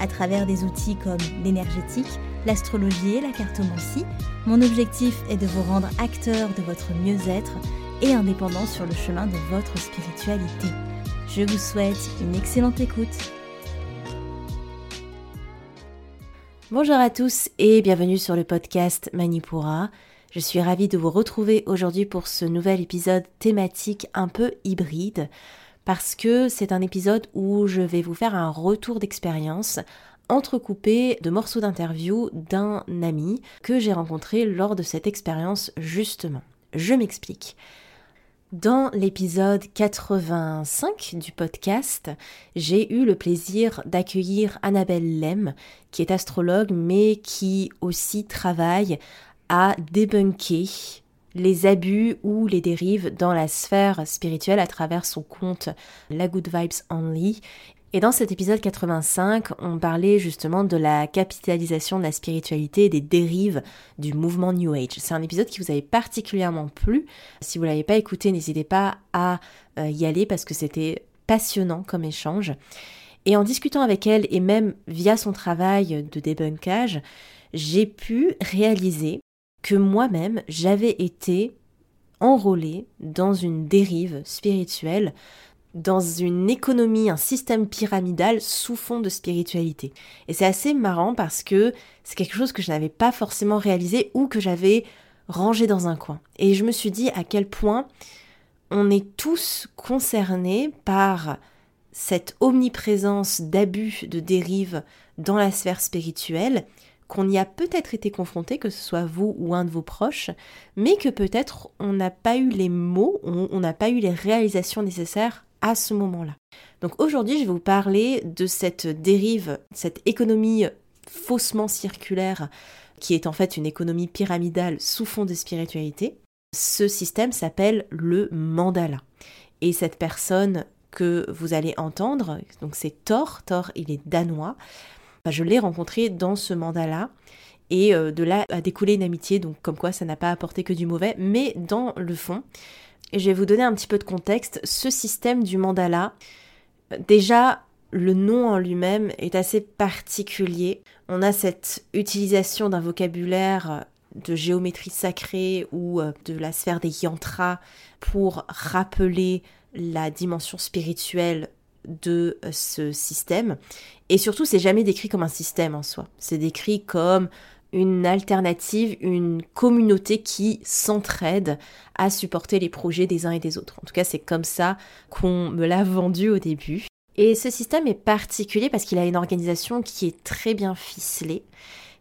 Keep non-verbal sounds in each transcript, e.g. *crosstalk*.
À travers des outils comme l'énergétique, l'astrologie et la cartomancie, mon objectif est de vous rendre acteur de votre mieux-être et indépendant sur le chemin de votre spiritualité. Je vous souhaite une excellente écoute. Bonjour à tous et bienvenue sur le podcast Manipura. Je suis ravie de vous retrouver aujourd'hui pour ce nouvel épisode thématique un peu hybride parce que c'est un épisode où je vais vous faire un retour d'expérience entrecoupé de morceaux d'interview d'un ami que j'ai rencontré lors de cette expérience justement. Je m'explique. Dans l'épisode 85 du podcast, j'ai eu le plaisir d'accueillir Annabelle Lem, qui est astrologue, mais qui aussi travaille à débunker les abus ou les dérives dans la sphère spirituelle à travers son compte La Good Vibes Only et dans cet épisode 85, on parlait justement de la capitalisation de la spiritualité et des dérives du mouvement New Age. C'est un épisode qui vous avait particulièrement plu. Si vous l'avez pas écouté, n'hésitez pas à euh, y aller parce que c'était passionnant comme échange. Et en discutant avec elle et même via son travail de débunkage, j'ai pu réaliser que moi-même j'avais été enrôlée dans une dérive spirituelle dans une économie, un système pyramidal sous fond de spiritualité. Et c'est assez marrant parce que c'est quelque chose que je n'avais pas forcément réalisé ou que j'avais rangé dans un coin. Et je me suis dit à quel point on est tous concernés par cette omniprésence d'abus, de dérives dans la sphère spirituelle, qu'on y a peut-être été confronté, que ce soit vous ou un de vos proches, mais que peut-être on n'a pas eu les mots, on n'a pas eu les réalisations nécessaires à ce moment-là. Donc aujourd'hui, je vais vous parler de cette dérive, cette économie faussement circulaire qui est en fait une économie pyramidale sous fond de spiritualité. Ce système s'appelle le mandala. Et cette personne que vous allez entendre, donc c'est Thor, Thor il est danois, je l'ai rencontré dans ce mandala et euh, de là a découlé une amitié, donc comme quoi ça n'a pas apporté que du mauvais, mais dans le fond, et je vais vous donner un petit peu de contexte. Ce système du mandala, déjà, le nom en lui-même est assez particulier. On a cette utilisation d'un vocabulaire de géométrie sacrée ou euh, de la sphère des yantras pour rappeler la dimension spirituelle de euh, ce système. Et surtout, c'est jamais décrit comme un système en soi. C'est décrit comme une alternative, une communauté qui s'entraide à supporter les projets des uns et des autres. En tout cas, c'est comme ça qu'on me l'a vendu au début. Et ce système est particulier parce qu'il a une organisation qui est très bien ficelée,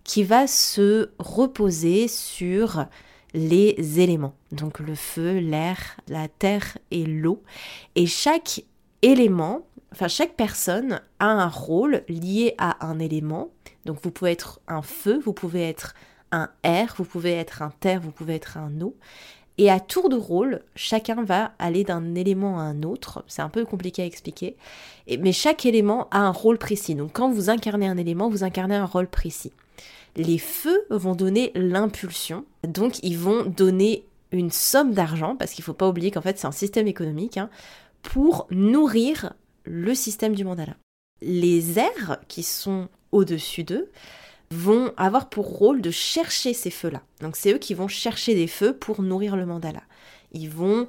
qui va se reposer sur les éléments, donc le feu, l'air, la terre et l'eau. Et chaque élément, enfin chaque personne a un rôle lié à un élément donc vous pouvez être un feu, vous pouvez être un air, vous pouvez être un terre, vous pouvez être un eau. Et à tour de rôle, chacun va aller d'un élément à un autre. C'est un peu compliqué à expliquer. mais chaque élément a un rôle précis. Donc quand vous incarnez un élément, vous incarnez un rôle précis. Les feux vont donner l'impulsion. Donc ils vont donner une somme d'argent, parce qu'il ne faut pas oublier qu'en fait c'est un système économique, hein, pour nourrir le système du mandala. Les airs, qui sont au-dessus d'eux, vont avoir pour rôle de chercher ces feux-là. Donc c'est eux qui vont chercher des feux pour nourrir le mandala. Ils vont,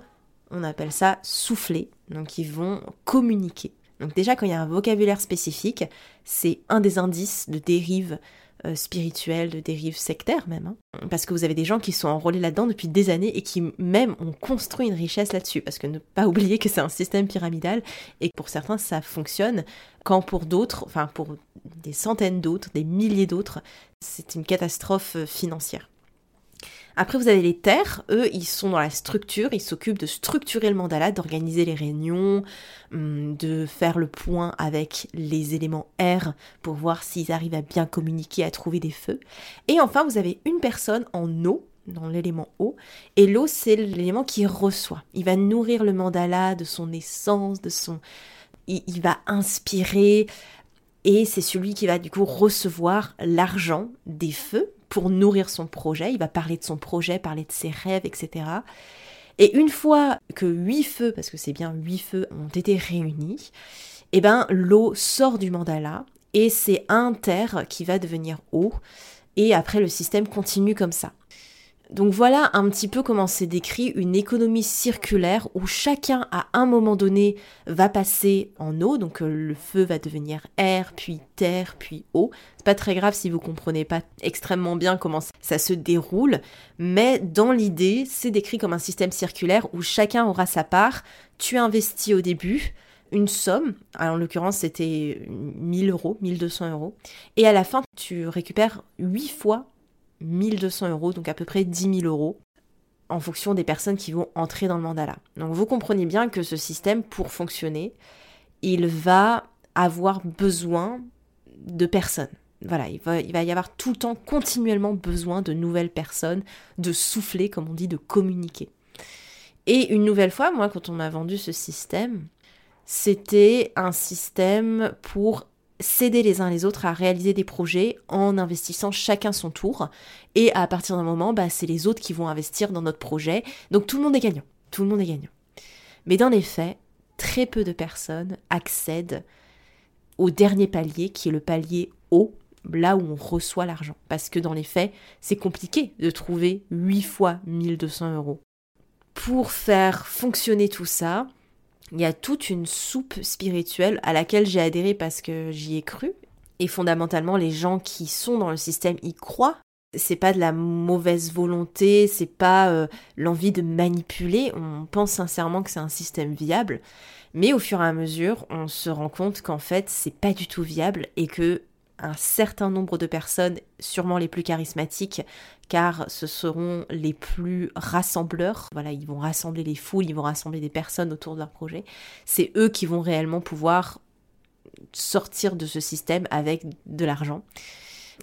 on appelle ça souffler, donc ils vont communiquer. Donc déjà quand il y a un vocabulaire spécifique, c'est un des indices de dérive euh, spirituelle, de dérive sectaire même. Hein. Parce que vous avez des gens qui sont enrôlés là-dedans depuis des années et qui même ont construit une richesse là-dessus. Parce que ne pas *laughs* oublier que c'est un système pyramidal et que pour certains ça fonctionne, quand pour d'autres, enfin pour des centaines d'autres, des milliers d'autres, c'est une catastrophe euh, financière. Après, vous avez les terres, eux, ils sont dans la structure, ils s'occupent de structurer le mandala, d'organiser les réunions, hum, de faire le point avec les éléments R pour voir s'ils arrivent à bien communiquer, à trouver des feux. Et enfin, vous avez une personne en eau, dans l'élément eau, et l'eau, c'est l'élément qui reçoit. Il va nourrir le mandala de son essence, de son... il va inspirer, et c'est celui qui va du coup recevoir l'argent des feux pour nourrir son projet. Il va parler de son projet, parler de ses rêves, etc. Et une fois que huit feux, parce que c'est bien huit feux, ont été réunis, eh ben l'eau sort du mandala et c'est un terre qui va devenir eau. Et après le système continue comme ça. Donc voilà un petit peu comment c'est décrit une économie circulaire où chacun à un moment donné va passer en eau, donc euh, le feu va devenir air, puis terre, puis eau. C'est pas très grave si vous comprenez pas extrêmement bien comment ça se déroule, mais dans l'idée, c'est décrit comme un système circulaire où chacun aura sa part. Tu investis au début, une somme, en l'occurrence c'était 1000 euros, 1200 euros, et à la fin tu récupères 8 fois 1200 euros, donc à peu près 10 000 euros, en fonction des personnes qui vont entrer dans le mandala. Donc vous comprenez bien que ce système, pour fonctionner, il va avoir besoin de personnes. Voilà, il va, il va y avoir tout le temps continuellement besoin de nouvelles personnes, de souffler, comme on dit, de communiquer. Et une nouvelle fois, moi, quand on m'a vendu ce système, c'était un système pour s'aider les uns les autres à réaliser des projets en investissant chacun son tour. Et à partir d'un moment, bah, c'est les autres qui vont investir dans notre projet. Donc tout le monde est gagnant. Tout le monde est gagnant. Mais dans les faits, très peu de personnes accèdent au dernier palier, qui est le palier haut, là où on reçoit l'argent. Parce que dans les faits, c'est compliqué de trouver 8 fois 1200 euros. Pour faire fonctionner tout ça, il y a toute une soupe spirituelle à laquelle j'ai adhéré parce que j'y ai cru. Et fondamentalement, les gens qui sont dans le système y croient. C'est pas de la mauvaise volonté, c'est pas euh, l'envie de manipuler. On pense sincèrement que c'est un système viable. Mais au fur et à mesure, on se rend compte qu'en fait, c'est pas du tout viable et que un certain nombre de personnes, sûrement les plus charismatiques, car ce seront les plus rassembleurs. Voilà, ils vont rassembler les foules, ils vont rassembler des personnes autour de leur projet. C'est eux qui vont réellement pouvoir sortir de ce système avec de l'argent.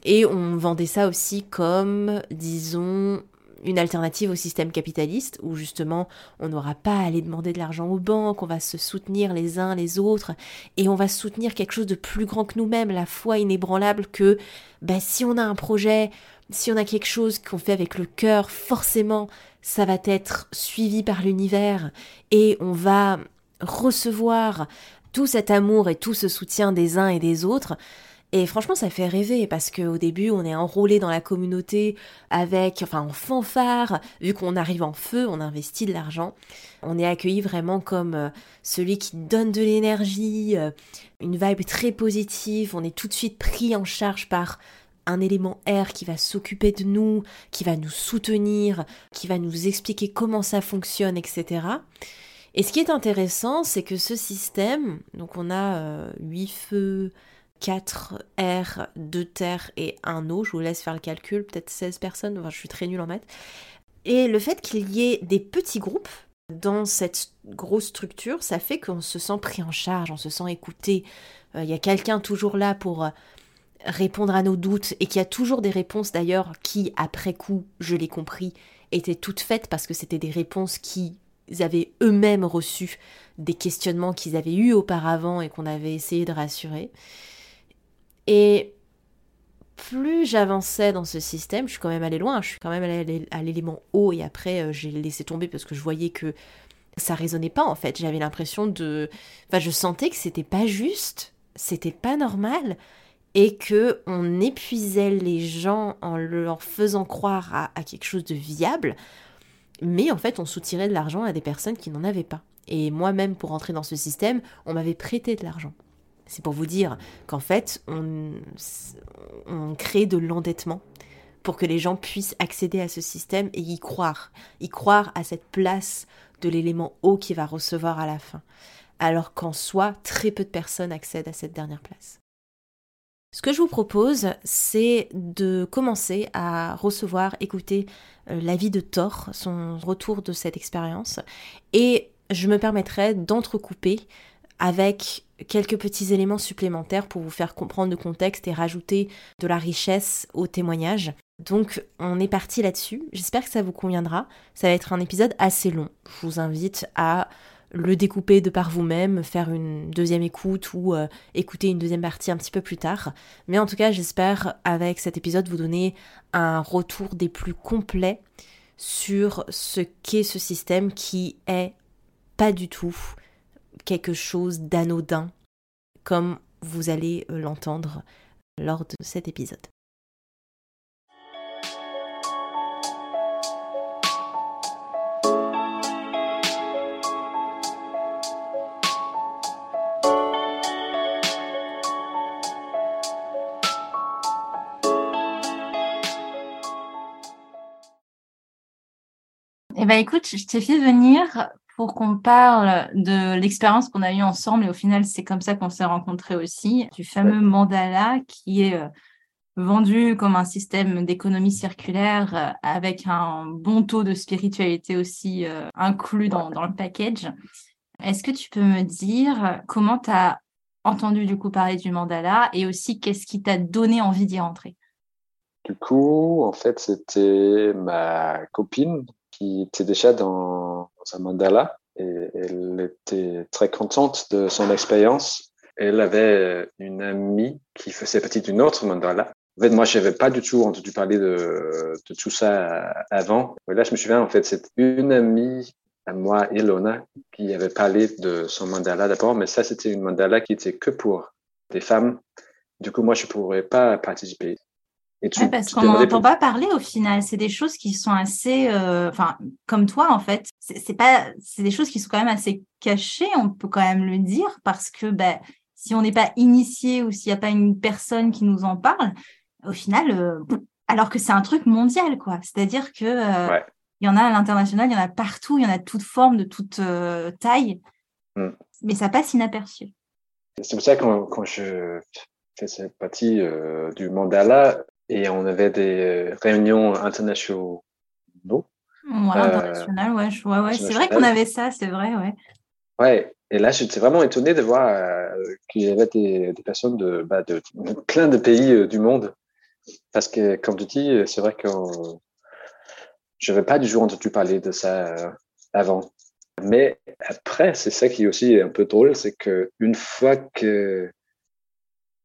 Et on vendait ça aussi comme, disons, une alternative au système capitaliste où justement on n'aura pas à aller demander de l'argent aux banques, on va se soutenir les uns les autres et on va soutenir quelque chose de plus grand que nous-mêmes, la foi inébranlable que bah, si on a un projet, si on a quelque chose qu'on fait avec le cœur, forcément ça va être suivi par l'univers et on va recevoir tout cet amour et tout ce soutien des uns et des autres. Et franchement, ça fait rêver parce qu'au début, on est enrôlé dans la communauté avec, enfin, en fanfare. Vu qu'on arrive en feu, on investit de l'argent. On est accueilli vraiment comme euh, celui qui donne de l'énergie, euh, une vibe très positive. On est tout de suite pris en charge par un élément R qui va s'occuper de nous, qui va nous soutenir, qui va nous expliquer comment ça fonctionne, etc. Et ce qui est intéressant, c'est que ce système, donc on a 8 euh, feux, 4 R, 2 terre et 1 eau. Je vous laisse faire le calcul, peut-être 16 personnes, enfin je suis très nulle en maths. Et le fait qu'il y ait des petits groupes dans cette grosse structure, ça fait qu'on se sent pris en charge, on se sent écouté. Euh, il y a quelqu'un toujours là pour euh, répondre à nos doutes et qui a toujours des réponses d'ailleurs qui, après coup, je l'ai compris, étaient toutes faites parce que c'était des réponses qui avaient eux-mêmes reçu des questionnements qu'ils avaient eus auparavant et qu'on avait essayé de rassurer. Et plus j'avançais dans ce système, je suis quand même allée loin, je suis quand même allée à l'élément haut et après euh, j'ai laissé tomber parce que je voyais que ça résonnait pas en fait. J'avais l'impression de. Enfin, je sentais que c'était pas juste, c'était pas normal et que on épuisait les gens en leur faisant croire à, quelque chose de viable, mais en fait on soutirait de l'argent à des personnes qui n'en avaient pas. Et moi-même, pour entrer dans ce système, on m'avait prêté de l'argent. C'est pour vous dire qu'en fait, on, crée de l'endettement pour que les gens puissent accéder à ce système et y croire, y croire à cette place de l'élément haut qui va recevoir à la fin. Alors qu'en soi, très peu de personnes accèdent à cette dernière place. Ce que je vous propose, c'est de commencer à recevoir, écouter euh, l'avis de Thor, son retour de cette expérience, et je me permettrai d'entrecouper avec quelques petits éléments supplémentaires pour vous faire comprendre le contexte et rajouter de la richesse au témoignage. Donc on est parti là-dessus, j'espère que ça vous conviendra, ça va être un épisode assez long, je vous invite à le découper de par vous-même, faire une deuxième écoute ou euh, écouter une deuxième partie un petit peu plus tard. Mais en tout cas, j'espère avec cet épisode vous donner un retour des plus complets sur ce qu'est ce système qui est pas du tout quelque chose d'anodin comme vous allez l'entendre lors de cet épisode. Ben, écoute, je t'ai fait venir pour qu'on parle de l'expérience qu'on a eue ensemble. Et au final, c'est comme ça qu'on s'est rencontrés aussi, du fameux mandala qui est euh, vendu comme un système d'économie circulaire euh, avec un bon taux de spiritualité aussi euh, inclus dans, dans le package. Est-ce que tu peux me dire comment tu as entendu du coup parler du mandala et aussi qu'est-ce qui t'a donné envie d'y rentrer? Du coup, en fait, c'était ma copine qui était déjà dans, un mandala et elle était très contente de son expérience. Elle avait une amie qui faisait partie d'une autre mandala. En fait, moi, je n'avais pas du tout entendu parler de, tout ça avant. Là, je me souviens, en fait, c'est une amie à moi, Ilona, qui avait parlé de son mandala d'abord, mais ça, c'était une mandala qui était que pour des femmes. Du coup, moi, je ne pourrais pas participer parce qu'on n'en entend pas parler au final. C'est des choses qui sont assez, euh, enfin, comme toi en fait. C'est pas, c'est des choses qui sont quand même assez cachées. On peut quand même le dire parce que ben, si on n'est pas initié ou s'il n'y a pas une personne qui nous en parle, au final, euh, alors que c'est un truc mondial, quoi. C'est-à-dire que euh, il y en a à l'international, il y en a partout, il y en a de toutes formes, de toutes tailles, mm. mais ça passe inaperçu. C'est pour ça que quand, quand je fais cette partie du mandala, et on avait des euh, réunions internationales. Ouais, internationales, ouais, ouais, ouais. c'est vrai qu'on avait ça, c'est vrai, ouais. Ouais, et là, j'étais vraiment étonné de voir euh, qu'il y avait des, des personnes de, bah, de, plein de pays euh, du monde. Parce que, comme tu dis, c'est vrai que je n'avais pas du jour entendu parler de ça avant. Mais après, c'est ça qui est aussi un peu drôle, c'est que une fois que,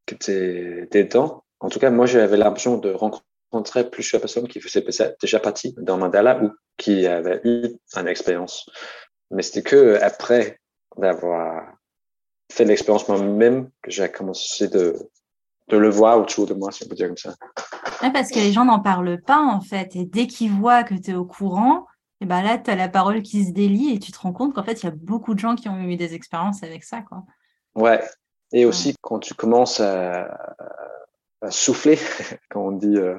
que tu es dedans, en tout cas, moi, j'avais l'impression de rencontrer plusieurs personnes qui faisaient déjà partie d'un mandala ou qui avaient eu une expérience. Mais c'était que après d'avoir fait l'expérience moi-même que j'ai commencé de, de le voir autour de moi, si on peut dire comme ça. parce que les gens n'en parlent pas, en fait. Et dès qu'ils voient que tu es au courant, et ben là, tu as la parole qui se délie et tu te rends compte qu'en fait, il y a beaucoup de gens qui ont eu des expériences avec ça. Quoi. Ouais. Et aussi, quand tu commences à, souffler, *laughs* quand on dit euh,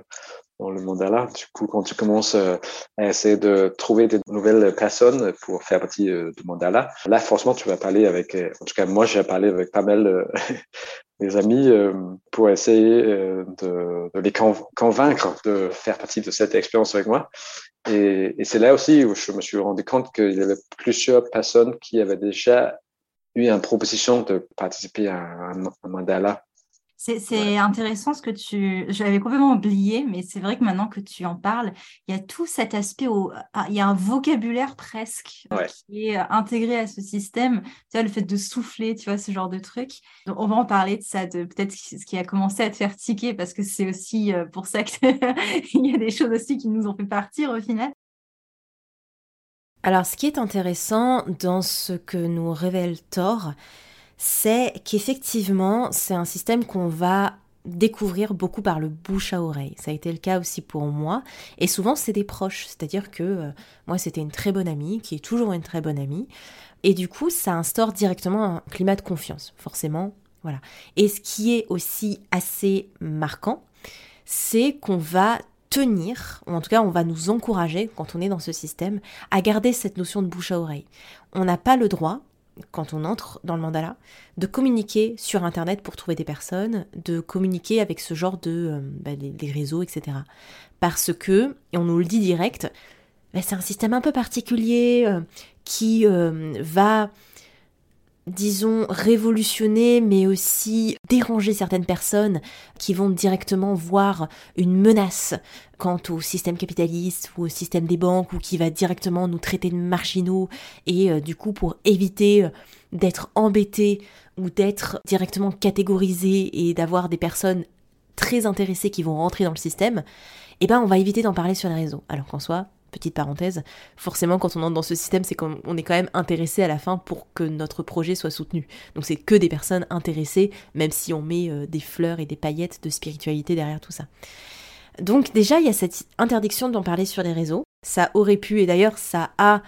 dans le mandala. Du coup, quand tu commences euh, à essayer de trouver des nouvelles personnes pour faire partie euh, du mandala, là, forcément, tu vas parler avec, en tout cas, moi, j'ai parlé avec pas mal *laughs* des amis pour essayer de, les convaincre de faire partie de cette expérience avec moi. Et, c'est là aussi où je me suis rendu compte qu'il y avait plusieurs personnes qui avaient déjà eu une proposition de participer à un mandala c'est intéressant ce que tu. J'avais complètement oublié, mais c'est vrai que maintenant que tu en parles, il y a tout cet aspect, au... Ah, il y a un vocabulaire presque qui est intégré à ce système. Tu vois, le fait de souffler, tu vois, ce genre de truc. on va en parler de ça, de peut-être ce qui a commencé à te faire tiquer, parce que c'est aussi euh, pour ça qu'il *laughs* y a des choses aussi qui nous ont fait partir au final. Alors, ce qui est intéressant dans ce que nous révèle Thor, c'est qu'effectivement, c'est un système qu'on va découvrir beaucoup par le bouche à oreille. Ça a été le cas aussi pour moi. Et souvent, c'est des proches. C'est-à-dire que euh, moi, c'était une très bonne amie, qui est toujours une très bonne amie. Et du coup, ça instaure directement un climat de confiance, forcément. Voilà. Et ce qui est aussi assez marquant, c'est qu'on va tenir, ou en tout cas on va nous encourager, quand on est dans ce système, à garder cette notion de bouche à oreille. On n'a pas le droit quand on entre dans le mandala, de communiquer sur Internet pour trouver des personnes, de communiquer avec ce genre de euh, bah, réseaux, etc. Parce que, et on nous le dit direct, bah, c'est un système un peu particulier euh, qui va disons, révolutionner, mais aussi déranger certaines personnes qui vont directement voir une menace quant au système capitaliste ou au système des banques ou qui va directement nous traiter de marginaux et euh, du coup pour éviter euh, d'être embêtés ou d'être directement catégorisés et d'avoir des personnes très intéressées qui vont rentrer dans le système, eh ben on va éviter d'en parler sur les réseaux. Alors qu'en soi, petite parenthèse, forcément quand on entre dans ce système, c'est qu'on est quand même intéressé à la fin pour que notre projet soit soutenu. Donc c'est que des personnes intéressées, même si on met euh, des fleurs et des paillettes de spiritualité derrière tout ça. Donc déjà, il y a cette interdiction d'en parler sur les réseaux. Ça aurait pu, et d'ailleurs ça a,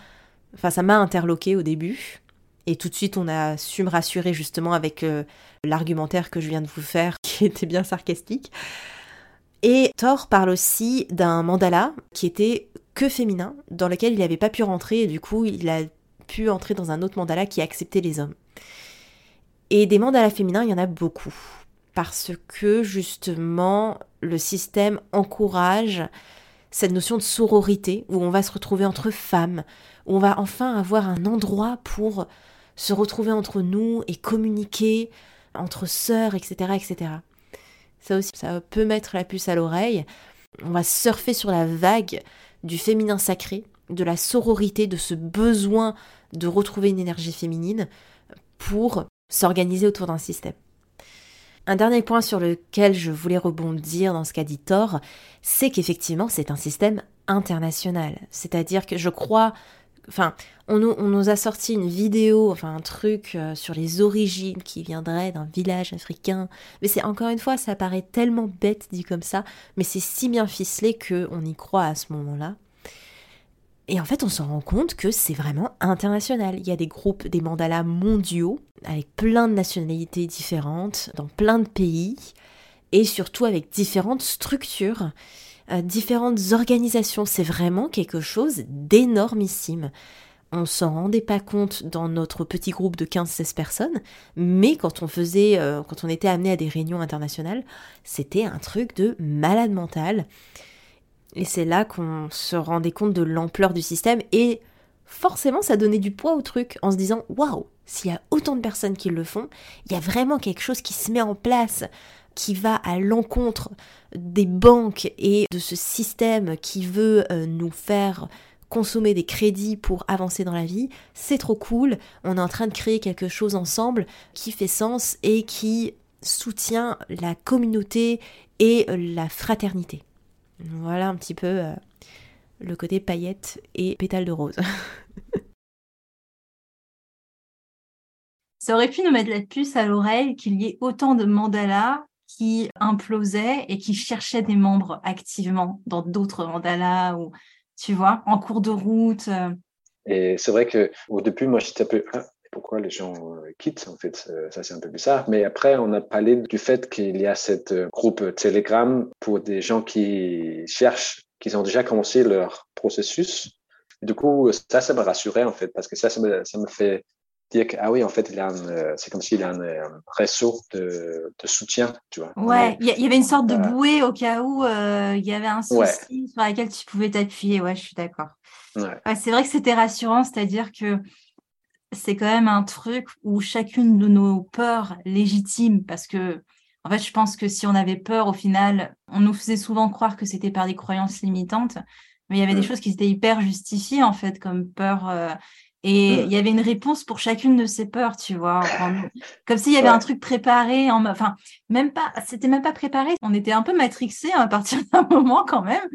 enfin ça m'a interloqué au début. Et tout de suite, on a su me rassurer justement avec euh, l'argumentaire que je viens de vous faire, *laughs* qui était bien sarcastique. Et Thor parle aussi d'un mandala qui était que féminin, dans lequel il n'avait pas pu rentrer, et du coup, il a pu entrer dans un autre mandala qui acceptait les hommes. Et des mandalas féminins, il y en a beaucoup. Parce que justement, le système encourage cette notion de sororité, où on va se retrouver entre femmes, où on va enfin avoir un endroit pour se retrouver entre nous et communiquer entre sœurs, etc., etc. Ça aussi, ça peut mettre la puce à l'oreille. On va surfer sur la vague du féminin sacré, de la sororité, de ce besoin de retrouver une énergie féminine pour s'organiser autour d'un système. Un dernier point sur lequel je voulais rebondir dans ce qu'a dit Thor, c'est qu'effectivement c'est un système international. C'est-à-dire que je crois Enfin, on nous, a sorti une vidéo, enfin un truc euh, sur les origines qui viendrait d'un village africain. Mais c'est encore une fois, ça paraît tellement bête dit comme ça, mais c'est si bien ficelé qu'on y croit à ce moment-là. Et en fait, on se rend compte que c'est vraiment international. Il y a des groupes, des mandalas mondiaux, avec plein de nationalités différentes, dans plein de pays, et surtout avec différentes structures. Euh, différentes organisations. C'est vraiment quelque chose d'énormissime. On s'en rendait pas compte dans notre petit groupe de 15-16 personnes, mais quand on faisait, euh, quand on était amené à des réunions internationales, c'était un truc de malade mental. Et c'est là qu'on se rendait compte de l'ampleur du système et forcément ça donnait du poids au truc en se disant waouh, s'il y a autant de personnes qui le font, il y a vraiment quelque chose qui se met en place qui va à l'encontre des banques et de ce système qui veut euh, nous faire consommer des crédits pour avancer dans la vie, c'est trop cool, on est en train de créer quelque chose ensemble qui fait sens et qui soutient la communauté et la fraternité. Voilà un petit peu euh, le côté paillettes et pétales de rose. *laughs* Ça aurait pu nous mettre la puce à l'oreille qu'il y ait autant de mandalas qui implosait et qui cherchait des membres activement dans d'autres mandalas ou, tu vois, en cours de route. Euh. Et c'est vrai que au début, moi, j'étais un peu, ah, pourquoi les gens euh, quittent, en fait, ça c'est un peu bizarre. Mais après, on a parlé du fait qu'il y a cette euh, groupe Telegram pour des gens qui cherchent, qui ont déjà commencé leur processus. du coup, ça, ça me rassurait, en fait, parce que ça, ça me, ça me fait dire que, ah oui, en fait, il a euh, c'est comme s'il a un, euh, réseau de, de, soutien, tu vois. Ouais, il y, avait une sorte de euh, bouée au cas où il y avait un souci sur lequel tu pouvais t'appuyer. Ouais, je suis d'accord. Ouais. c'est vrai que c'était rassurant, c'est-à-dire que c'est quand même un truc où chacune de nos peurs légitimes, parce que, en fait, je pense que si on avait peur, au final, on nous faisait souvent croire que c'était par des croyances limitantes, mais il y avait des mm. choses qui étaient hyper justifiées, en fait, comme peur et il y avait une réponse pour chacune de ces peurs, tu vois. comme s'il y avait un truc préparé. En, enfin, même pas, c'était même pas préparé. On était un peu matrixé à partir *laughs* d'un moment quand même.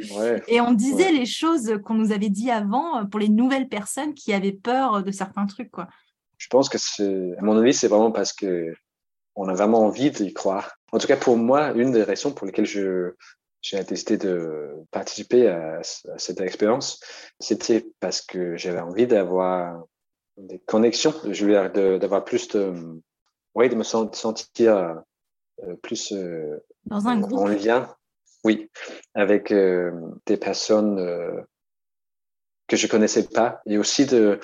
et on disait les choses qu'on nous avait dit avant pour les nouvelles personnes qui avaient peur de certains trucs, quoi. Je pense que c'est, à mon avis, c'est vraiment parce que on a vraiment envie d'y croire. En tout cas, pour moi, une des raisons pour lesquelles je, j'ai décidé de participer à, cette expérience, c'était parce que j'avais envie d'avoir des connexions, je veux d'avoir plus de, oui, de me sentir euh, plus euh, Dans un groupe. en lien, oui, avec euh, des personnes que je connaissais pas, et aussi de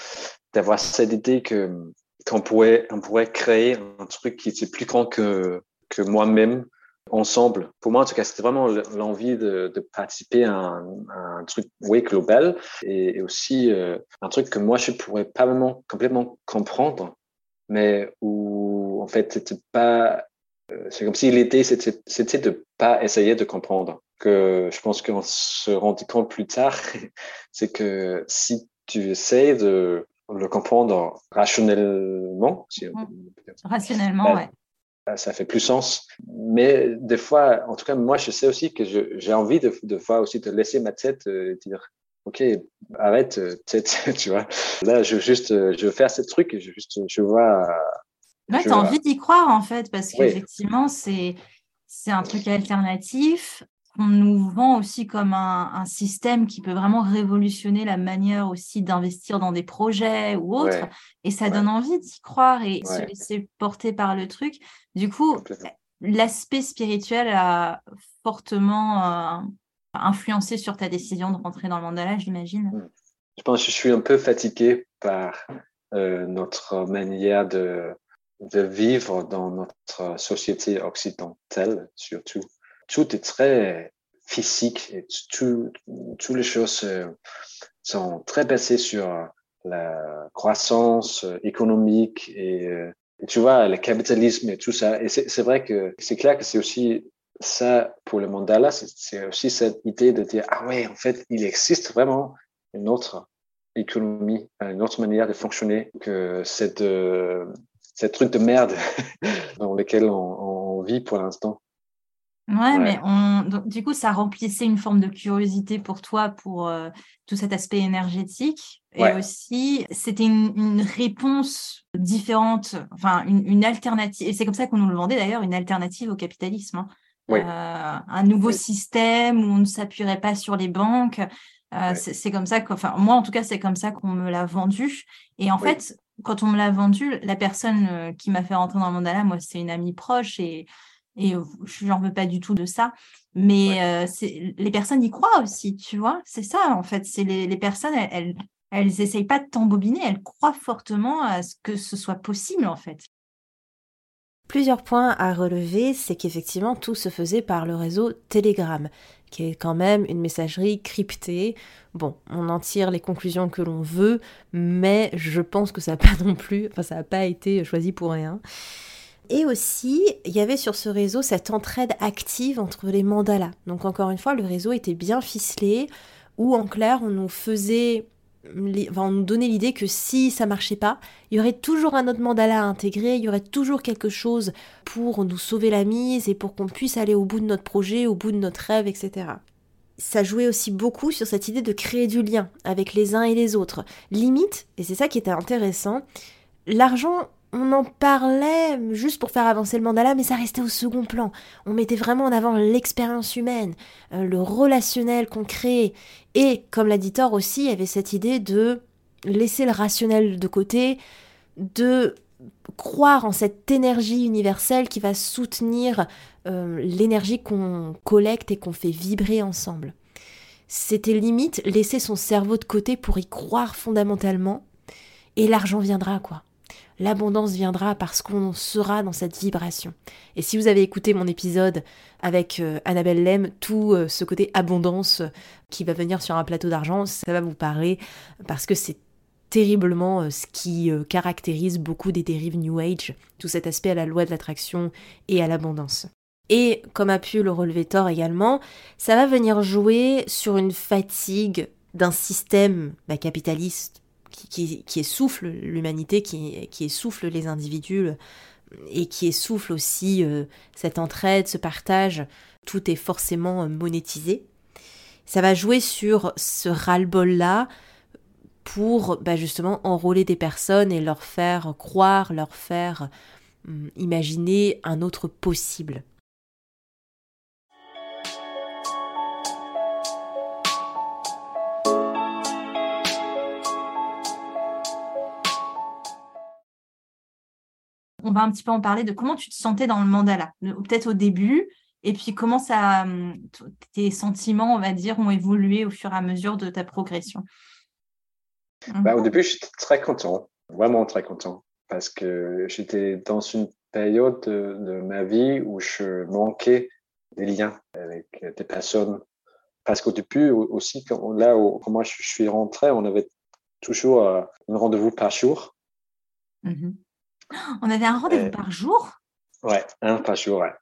d'avoir cette idée que qu'on pourrait, on pourrait créer un truc qui est plus grand que, que moi-même ensemble. Pour moi, en tout cas, c'était vraiment l'envie de, de, participer à un, un, truc oui, global et, aussi euh, un truc que moi, je pourrais pas vraiment complètement comprendre, mais où, en fait, c'était pas... Euh, c'est comme si l'idée, c'était de pas essayer de comprendre. Que je pense qu'on se rendit compte plus tard, *laughs* c'est que si tu essayes de le comprendre rationnellement, si mmh. rationnellement, ouais ça fait plus sens. Mais des fois, en tout cas, moi, je sais aussi que j'ai envie de, de fois aussi de laisser ma tête euh, dire, OK, arrête, euh, tête, *laughs* tu vois. Là, je veux juste, euh, je veux faire ce truc et je, juste, je vois. Ouais, tu as envie d'y croire, en fait, parce qu'effectivement, c'est, c'est un truc alternatif on nous vend aussi comme un, système qui peut vraiment révolutionner la manière aussi d'investir dans des projets ou autres. Et ça donne envie d'y croire et se laisser porter par le truc. Du coup, l'aspect spirituel a fortement euh, influencé sur ta décision de rentrer dans le mandala, j'imagine. Hmm. Je pense que je suis un peu fatigué par euh, notre manière de, de vivre dans notre société occidentale, surtout tout est très physique et tout, toutes les choses euh, sont très basées sur la croissance euh, économique et, euh, tu vois, le capitalisme et tout ça. Et c'est vrai que c'est clair que c'est aussi ça pour le mandala, c'est aussi cette idée de dire, ah ouais, en fait, il existe vraiment une autre économie, une autre manière de fonctionner que cette, cette truc de merde *laughs* dans lequel on vit pour l'instant. Ouais, mais on... du coup, ça remplissait une forme de curiosité pour toi pour euh, tout cet aspect énergétique. Et aussi, c'était une, réponse différente, enfin, une, alternative. Et c'est comme ça qu'on nous le vendait d'ailleurs, une alternative au capitalisme. Hein. Euh, un nouveau système où on ne s'appuierait pas sur les banques. Euh, c'est comme ça que, enfin, moi en tout cas, c'est comme ça qu'on me l'a vendu. Et en fait, quand on me l'a vendu, la personne qui m'a fait rentrer dans le mandala, moi, c'est une amie proche et et je n'en veux pas du tout de ça. Mais euh, les personnes y croient aussi, tu vois? C'est ça, en fait. C'est les, personnes, elles, elles, essayent pas de t'embobiner, elles croient fortement à ce que ce soit possible, en fait. Plusieurs points à relever, c'est qu'effectivement tout se faisait par le réseau Telegram, qui est quand même une messagerie cryptée. Bon, on en tire les conclusions que l'on veut, mais je pense que ça n'a pas non plus, enfin ça n'a pas été choisi pour rien. Et aussi, il y avait sur ce réseau cette entraide active entre les mandalas. Donc encore une fois, le réseau était bien ficelé, où en clair, on nous faisait, on nous donnait l'idée que si ça marchait pas, il y aurait toujours un autre mandala à intégrer, il y aurait toujours quelque chose pour nous sauver la mise et pour qu'on puisse aller au bout de notre projet, au bout de notre rêve, etc ça jouait aussi beaucoup sur cette idée de créer du lien avec les uns et les autres. Limite, et c'est ça qui était intéressant, l'argent on en parlait juste pour faire avancer le mandala, mais ça restait au second plan. On mettait vraiment en avant l'expérience humaine, euh, le relationnel qu'on crée. Et, comme l'a dit Thor aussi, il y avait cette idée de laisser le rationnel de côté, de croire en cette énergie universelle qui va soutenir euh, l'énergie qu'on collecte et qu'on fait vibrer ensemble. C'était limite laisser son cerveau de côté pour y croire fondamentalement, et l'argent viendra, quoi l'abondance viendra parce qu'on sera dans cette vibration. Et si vous avez écouté mon épisode avec euh, Annabelle Lem, tout euh, ce côté abondance euh, qui va venir sur un plateau d'argent, ça va vous parler parce que c'est terriblement ce qui caractérise beaucoup des dérives New Age, tout cet aspect à la loi de l'attraction et à l'abondance. Et comme a pu le relever Thor également, ça va venir jouer sur une fatigue d'un système bah, capitaliste qui, essouffle l'humanité, qui, essouffle les individus et qui essouffle aussi euh, cette entraide, ce partage. Tout est forcément euh, monétisé. Ça va jouer sur ce ras-le-bol-là pour bah, justement enrôler des personnes et leur faire croire, leur faire hum, imaginer un autre possible. On va un petit peu en parler de comment tu te sentais dans le mandala, peut-être au début, et puis comment ça, hum, tes sentiments, on va dire, ont évolué au fur et à mesure de ta progression. Bah, au début, j'étais très content, vraiment très content. parce que j'étais dans une période de, ma vie où je manquais des liens avec des personnes. Parce qu'au début aussi, quand, là où moi je suis rentré, on avait toujours un rendez-vous par jour. Mm-hmm. *gasps* On avait un rendez-vous par jour? Ouais, un par jour, ouais.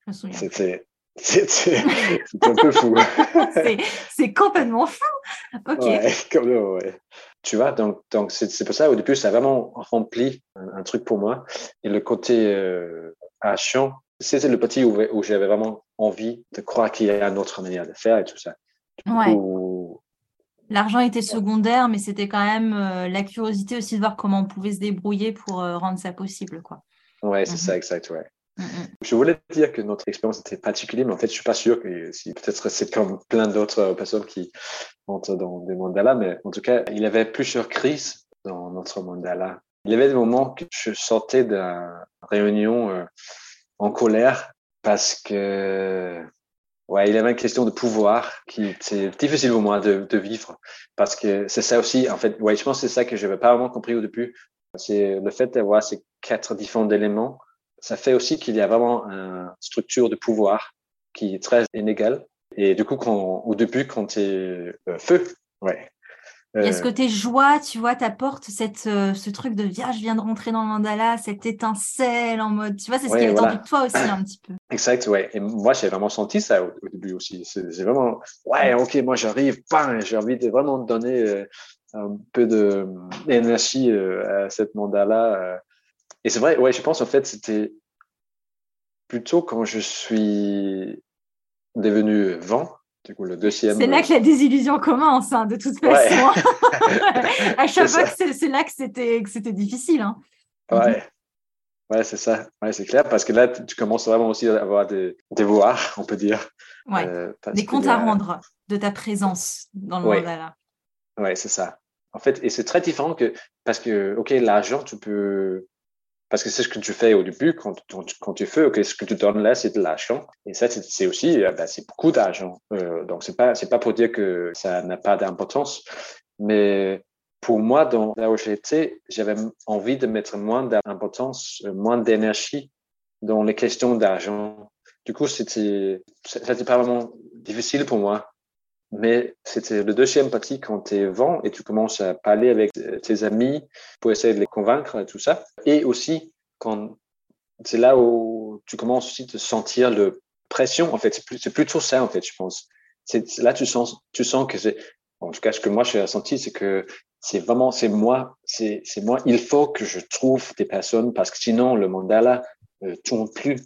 Je me souviens. C'était *laughs* c'est un peu fou. *laughs* c'est complètement fou. Ok. Ouais, Tu vois, donc donc c'est pour ça au début ça a vraiment rempli un, truc pour moi et le côté euh, à c'était le petit où, où j'avais vraiment envie de croire qu'il y a une autre manière de faire et tout ça. ouais. L'argent était secondaire, mais c'était quand même euh, la curiosité aussi de voir comment on pouvait se débrouiller pour euh, rendre ça possible, quoi. Ouais, c'est mhm. ça, exact, ouais. Mm, mm. Je voulais dire que notre expérience était particulière, mais en fait, je suis pas sûr que si peut-être c'est comme plein d'autres personnes qui entrent dans des mandalas, mais en tout cas, il y avait plusieurs crises dans notre mandala. Il y avait des moments que je sortais d'une réunion euh, en colère parce que ouais, il y avait une question de pouvoir qui était difficile pour moi de, de vivre parce que c'est ça aussi, en fait, ouais, je pense que c'est ça que je n'avais pas vraiment compris au début. C'est le fait d'avoir ces quatre différents éléments ça fait aussi qu'il y a vraiment une structure de pouvoir qui est très inégale. Et du coup, quand, au début, quand tu es euh, feu, ouais. Il y a ce euh, côté joie, tu vois, t'apportes cette, euh, ce truc de viens, je viens de rentrer dans le mandala, cette étincelle en mode, tu vois, c'est ce qui est voilà. de toi aussi un petit peu. Exact, ouais. Et moi, j'ai vraiment senti ça au, début aussi. C'est vraiment, ouais, ok, moi j'arrive, j'ai envie de vraiment donner un peu d'énergie à cette mandala et c'est vrai, ouais, je pense en fait, c'était plutôt quand je suis devenu vent, du coup, le deuxième. C'est là que la désillusion commence, hein, de toute façon. *laughs* *laughs* à chaque fois, c'est là que c'était, que difficile. Hein. Ouais. Ouais, c'est ça. Ouais, c'est clair. Parce que là, tu commences vraiment aussi à avoir des devoirs, *laughs* on peut dire. Ouais. Euh, des comptes à rendre de ta présence dans le monde là. Ouais, c'est ça. En fait, et c'est très différent que, parce que, OK, l'argent, tu peux, parce que c'est ce que tu fais au début quand, tu fais, ce que tu donnes là, c'est de l'argent. Et ça, c'est aussi, ben, c'est beaucoup d'argent. Euh, donc, c'est pas, pas pour dire que ça n'a pas d'importance. Mais pour moi, dans, où j'étais, j'avais envie de mettre moins d'importance, euh, moins d'énergie dans les questions d'argent. Du coup, c'était, c'était pas vraiment difficile pour moi mais c'était le deuxième partie quand tu vent et tu commences à parler avec tes amis pour essayer de les convaincre et tout ça. Et aussi, quand c'est là où tu commences aussi à sentir le pression. En fait, c'est, plus, c'est plutôt ça, en fait, je pense. C'est, là, tu sens, tu sens que c'est, en tout cas, ce que moi j'ai ressenti, c'est que c'est vraiment, c'est moi, c'est, c'est moi. Il faut que je trouve des personnes parce que sinon, le mandala ne tourne plus.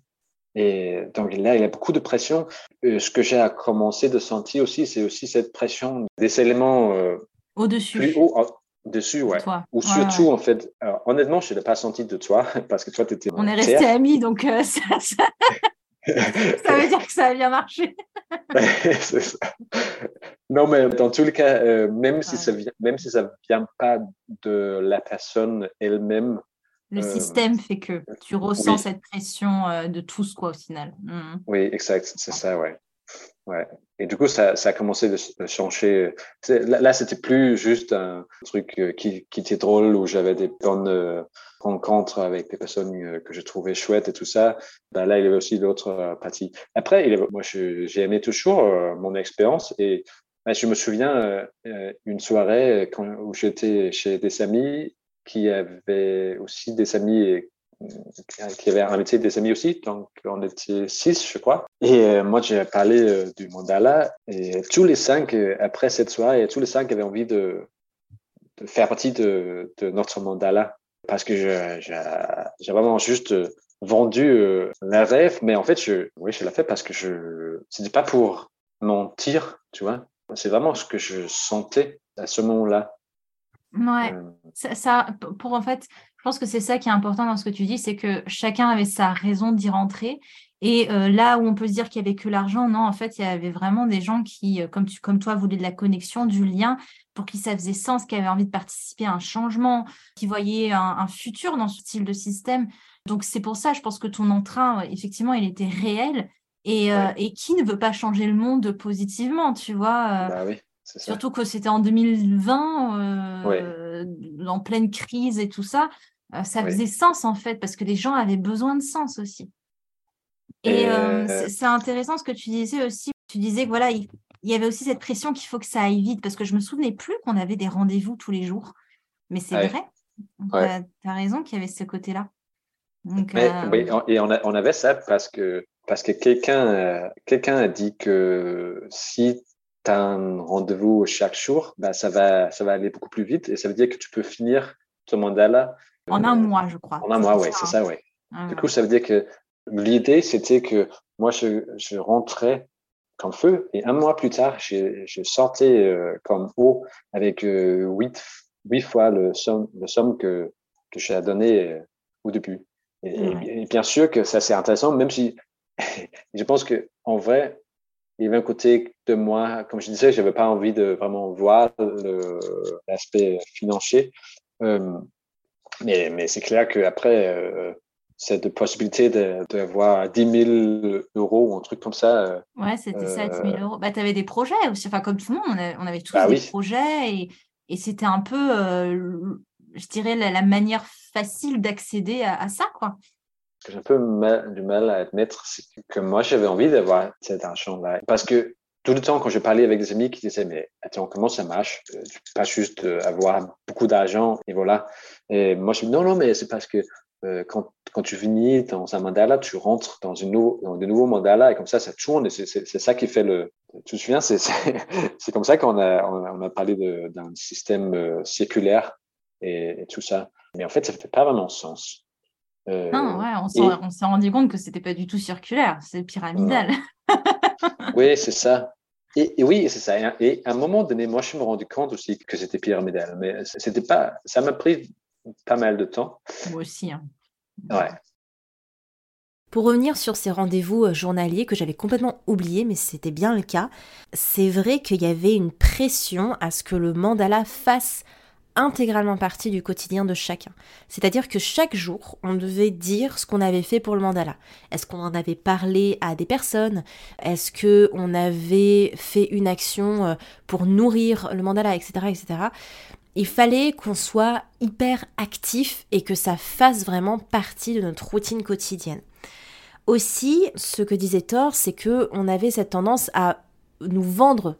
Et donc là, il y a beaucoup de pression. Euh, ce que j'ai à commencer de sentir aussi, c'est aussi cette pression des éléments euh, au-dessus. Plus haut, dessus, ouais. Ou surtout, en fait, honnêtement, je ne l'ai pas senti de toi *laughs* parce que toi, tu étais. On est restés amis, donc euh, *laughs* ça, *laughs* ça... veut dire que ça a bien marché. ça. Non, mais dans tous les cas, même, si ça vient, même si ça ne vient pas de la personne elle-même, le euh, système fait que tu ressens cette pression euh, de tous, quoi, au final. Mmh. Oui, exact, c'est ça, ouais. Ouais. Et du coup, ça, ça a commencé de changer. Là, c'était plus juste un truc euh, qui, qui était drôle où j'avais des bonnes rencontres avec des personnes que je trouvais chouettes et tout ça. Ben là, il y avait aussi d'autres parties. Après, il moi, j'ai aimé toujours mon expérience et ben, je me souviens une soirée quand, où j'étais chez des amis qui avait aussi des amis qui avait invité des amis aussi, donc on était six, je crois. Et euh, moi, j'ai parlé euh, du mandala, et tous les cinq, euh, après cette soirée, tous les cinq avaient envie de, faire partie de, notre mandala, parce que j'ai vraiment juste vendu le rêve, mais en fait, oui, je l'ai fait parce que je, c'était pas pour mentir, tu vois. C'est vraiment ce que je sentais à ce moment-là. Ouais, ça, ça, pour en fait, je pense que c'est ça qui est important dans ce que tu dis, c'est que chacun avait sa raison d'y rentrer. Et euh, là où on peut se dire qu'il n'y avait que l'argent, non, en fait, il y avait vraiment des gens qui, euh, comme, tu, comme toi, voulaient de la connexion, du lien, pour qui ça faisait sens, qui avaient envie de participer à un changement, qui voyaient un, futur dans ce style de système. Donc c'est pour ça, je pense que ton entrain, effectivement, il était réel. Et, euh, et qui ne veut pas changer le monde positivement, tu vois bah oui. Surtout que c'était en 2020, euh, en pleine crise et tout ça. euh, ça faisait sens en fait, parce que les gens avaient besoin de sens aussi. Et, c'est intéressant ce que tu disais aussi. Tu disais que voilà, il, y avait aussi cette pression qu'il faut que ça aille vite, parce que je me souvenais plus qu'on avait des rendez-vous tous les jours. Mais c'est vrai. Tu as, raison qu'il y avait ce côté-là. oui, et on, on, avait ça parce que, parce que quelqu'un quelqu'un a dit que si tu as un rendez-vous chaque jour, bah, ça, va, ça va aller beaucoup plus vite et ça veut dire que tu peux finir ton mandat En un mois, je crois. En un mois, oui, c'est ça, oui. du coup, ça veut dire que l'idée, c'était que moi, je, je, rentrais comme feu et un mois plus tard, je, je sortais euh, comme haut avec euh, huit, huit fois le somme, le somme que, que j'ai donné euh, au début. Et, bien sûr que ça, c'est intéressant, même si *laughs* je pense que en vrai, il y avait un côté de moi, comme je disais, je n'avais pas envie de vraiment voir l'aspect financier. Euh, mais, mais c'est clair qu'après, euh, cette possibilité d'avoir 10 000 euros ou un truc comme ça. Euh, ouais, c'était ça, 10 000 euh, euros. Bah, tu avais des projets aussi, enfin, comme tout le monde, on, avait tous bah des projets et, et c'était un peu, je dirais, la, manière facile d'accéder à, à, ça, quoi. Que j'ai un peu du mal à admettre, c'est que moi, j'avais envie d'avoir cet argent-là. Parce que tout le temps, quand je parlais avec des amis qui disaient, mais attends, comment ça marche? Euh, Tu peux pas juste euh, avoir beaucoup d'argent et voilà. Et moi, je dis, non, non, mais c'est parce que euh, quand, quand tu finis dans un mandala, tu rentres dans, une nouveau, dans de nouveaux mandalas et comme ça, ça tourne et c'est ça qui fait le. Tu te souviens, c'est *laughs* comme ça qu'on a, on a parlé d'un système circulaire et, tout ça. Mais en fait, ça fait pas vraiment sens. Non, ouais, on s'est rendu compte que c'était pas du tout circulaire, c'est pyramidal. *laughs* oui, c'est ça. Et, oui, c'est ça. Et à un moment donné, moi, je me suis rendu compte aussi que c'était pyramidal, mais c'était pas. Ça m'a pris pas mal de temps. Moi aussi. Hein. Ouais. Pour revenir sur ces rendez-vous euh, journaliers que j'avais complètement oubliés, mais c'était bien le cas, c'est vrai qu'il y avait une pression à ce que le mandala fasse intégralement partie du quotidien de chacun. C'est-à-dire que chaque jour, on devait dire ce qu'on avait fait pour le mandala. Est-ce qu'on en avait parlé à des personnes? Est-ce que on avait fait une action euh, pour nourrir le mandala, etc., etc. Il fallait qu'on soit hyper actif et que ça fasse vraiment partie de notre routine quotidienne. Aussi, ce que disait Thor, c'est que on avait cette tendance à nous vendre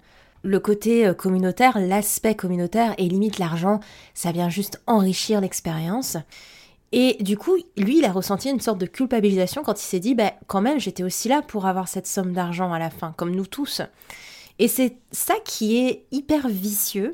le côté euh, communautaire, l'aspect communautaire et limite l'argent, ça vient juste enrichir l'expérience. Et du coup, lui, il a ressenti une sorte de culpabilisation quand il s'est dit, bah, quand même, j'étais aussi là pour avoir cette somme d'argent à la fin, comme nous tous. Et c'est ça qui est hyper vicieux,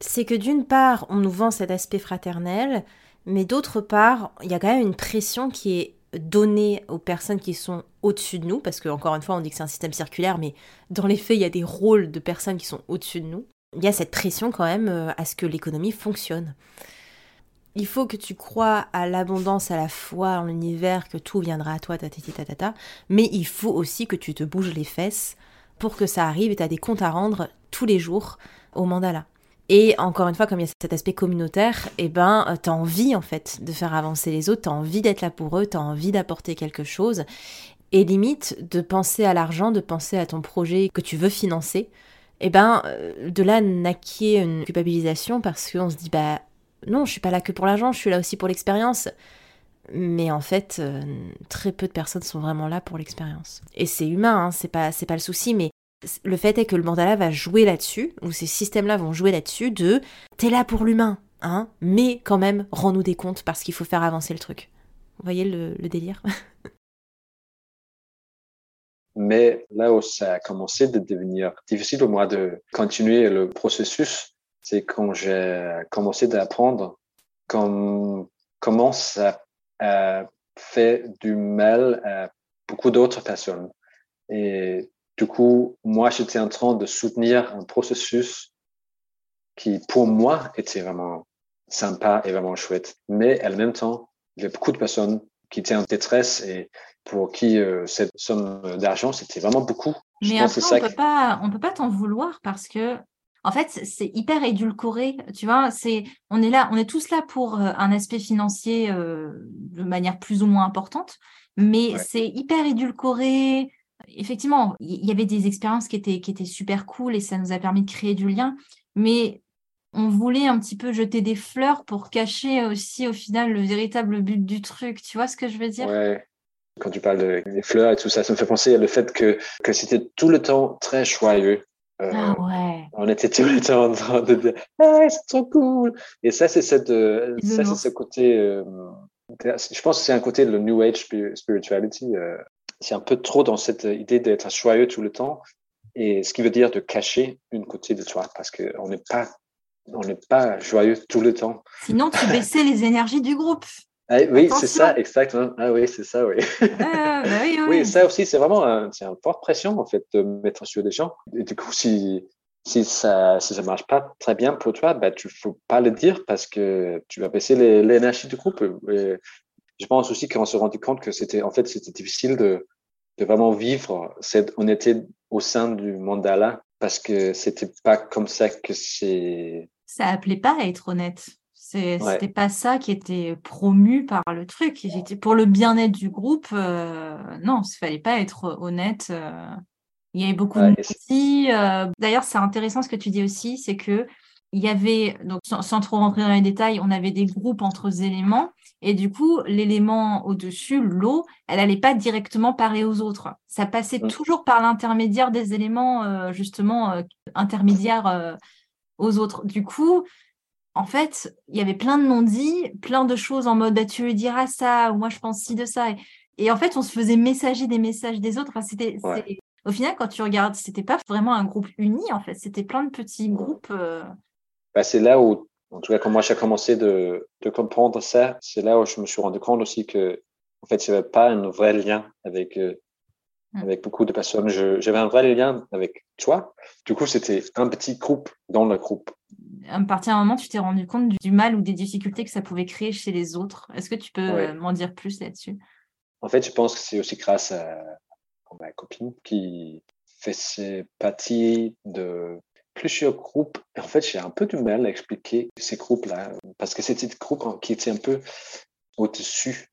c'est que d'une part, on nous vend cet aspect fraternel, mais d'autre part, il y a quand même une pression qui est donner aux personnes qui sont au-dessus de nous, parce que encore une fois on dit que c'est un système circulaire, mais dans les faits il y a des rôles de personnes qui sont au-dessus de nous. Il y a cette pression quand même euh, à ce que l'économie fonctionne. Il faut que tu crois à l'abondance, à la foi, en l'univers, que tout viendra à toi, tatati tatata, mais il faut aussi que tu te bouges les fesses pour que ça arrive et tu as des comptes à rendre tous les jours au mandala. Et encore une fois, comme il y a cet aspect communautaire, eh ben, euh, t'as envie, en fait, de faire avancer les autres, t'as envie d'être là pour eux, t'as envie d'apporter quelque chose. Et limite, de penser à l'argent, de penser à ton projet que tu veux financer, eh ben, euh, de là naquit une culpabilisation parce qu'on se dit, bah, non, je suis pas là que pour l'argent, je suis là aussi pour l'expérience. Mais en fait, euh, très peu de personnes sont vraiment là pour l'expérience. Et c'est humain, hein, c'est pas, pas le souci, mais le fait est que le mandala va jouer là-dessus, ou ces systèmes-là vont jouer là-dessus, de t'es là pour l'humain, hein, mais quand même, rends-nous des comptes parce qu'il faut faire avancer le truc. Vous voyez le, délire? *laughs* Mais là où ça a commencé de devenir difficile pour moi de continuer le processus, c'est quand j'ai commencé d'apprendre comment ça a fait du mal à beaucoup d'autres personnes. Et du coup, moi, j'étais en train de soutenir un processus qui, pour moi, était vraiment sympa et vraiment chouette. Mais en même temps, il y a beaucoup de personnes qui étaient en détresse et pour qui euh, cette somme d'argent, c'était vraiment beaucoup. Mais après, on peut pas, on peut pas t'en vouloir parce que, en fait, c'est hyper édulcoré. Tu vois, c'est, on est là, on est tous là pour euh, un aspect financier euh, de manière plus ou moins importante, mais c'est hyper édulcoré effectivement, il y avait des expériences qui étaient, qui étaient super cool et ça nous a permis de créer du lien. Mais on voulait un petit peu jeter des fleurs pour cacher aussi au final le véritable but du truc. Tu vois ce que je veux dire? Ouais. Quand tu parles des fleurs et tout ça, ça me fait penser à le fait que, que c'était tout le temps très joyeux. Euh, ah ouais. On était tout le temps en train de dire ah, c'est trop cool. Et ça, c'est cette, euh, ça, c'est ce côté. Euh, je pense que c'est un côté le New Age spirituality. C'est un peu trop dans cette idée d'être joyeux tout le temps. Et ce qui veut dire de cacher une côté de toi, parce qu'on n'est pas on n'est pas joyeux tout le temps. Sinon, tu *laughs* baissais les énergies du groupe. Ah, oui, c'est ça, exactement. Ah oui, c'est ça, oui. Ah, bah oui, *laughs* oui. oui, ça aussi, c'est vraiment un, une forte pression, en fait, de mettre sur des gens. Et du coup, si, si ça si ça marche pas très bien pour toi, bah, tu faut pas le dire parce que tu vas baisser l'énergie du groupe. Je pense aussi qu'on se rendait compte que c'était, en fait, c'était difficile de, de vraiment vivre cette honnêteté au sein du mandala parce que c'était pas comme ça que c'est ça appelait pas à être honnête. C'était pas ça qui était promu par le truc. Pour le bien-être du groupe, euh, non, il fallait pas être honnête. Euh. Il y avait beaucoup de. Euh. D'ailleurs, c'est intéressant ce que tu dis aussi, c'est que il y avait, donc sans, trop rentrer dans les détails, on avait des groupes entre éléments. Et du coup, l'élément au-dessus, l'eau, elle n'allait pas directement parer aux autres. Ça passait toujours par l'intermédiaire des éléments, justement, intermédiaires aux autres. Du coup, en fait, il y avait plein de non-dits, plein de choses en mode bah, tu lui diras ça, ou moi je pense ci de ça. Et, en fait, on se faisait messager des messages des autres. c'était, Au final, quand tu regardes, c'était pas vraiment un groupe uni, en fait, c'était plein de petits groupes. Euh. Bah, c'est là où, en tout cas, quand moi j'ai commencé de, comprendre ça, c'est là où je me suis rendu compte aussi que, en fait, il n'y avait pas un vrai lien avec, euh, avec beaucoup de personnes. j'avais un vrai lien avec toi. Du coup, c'était un petit groupe dans le groupe. À partir d'un moment, tu t'es rendu compte du, mal ou des difficultés que ça pouvait créer chez les autres. Est-ce que tu peux euh, m'en dire plus là-dessus? En fait, je pense que c'est aussi grâce à, ma copine qui fait partie de plusieurs groupes. En fait, j'ai un peu du mal à expliquer ces groupes-là parce que c'était des groupes qui étaient un peu au-dessus.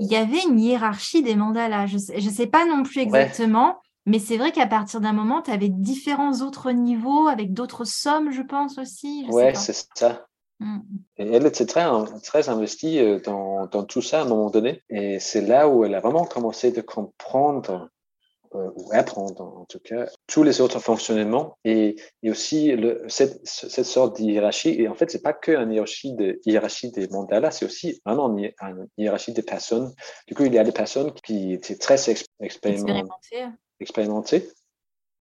Il y avait une hiérarchie des mandalas. Je ne sais, pas non plus exactement. Mais c'est vrai qu'à partir d'un moment, tu avais différents autres niveaux avec d'autres sommes, je pense aussi. Oui, c'est ça. Mm. Et elle était très, très investie euh, dans, dans, tout ça à un moment donné. Et c'est là où elle a vraiment commencé de comprendre, euh, ou apprendre en tout cas, tous les autres fonctionnements et, et aussi le, cette, cette sorte d'hierarchie. Et en fait, c'est pas que une hiérarchie, de, hiérarchie des mandalas, c'est aussi vraiment une, hiérarchie des personnes. Du coup, il y a des personnes qui étaient très expérimentées expérimenté.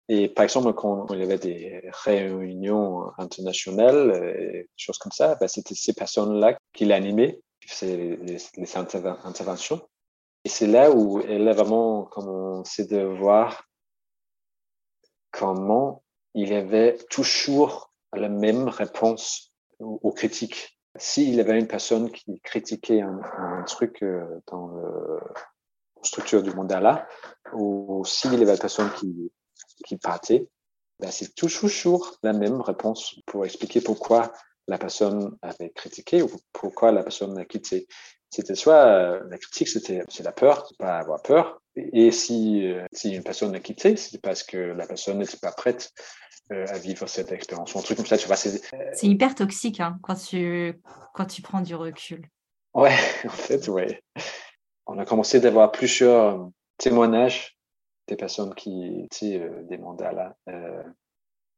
Et par exemple, quand il y avait des réunions internationales, et des choses comme ça, ben, c'était ces personnes-là qui l'animaient, qui faisaient les, interventions. Et c'est là où elle a vraiment commencé de voir comment il avait toujours la même réponse aux, critiques. S'il y avait une personne qui critiquait un, truc euh, dans la structure du mandala, ou s'il y avait la personne qui, qui partait, ben c'est toujours la même réponse pour expliquer pourquoi la personne avait critiqué ou pourquoi la personne a quitté. C'était soit euh, la critique, c'était c'est la peur, pas avoir peur. Et si, euh, si une personne a quitté, c'est parce que la personne n'était pas prête euh, à vivre cette expérience. Un truc comme ça, tu vois. C'est hyper toxique hein, quand, tu, quand tu prends du recul. Ouais, *laughs* en fait, ouais. On a commencé d'avoir plusieurs témoignages des personnes qui étaient euh, des mandats euh,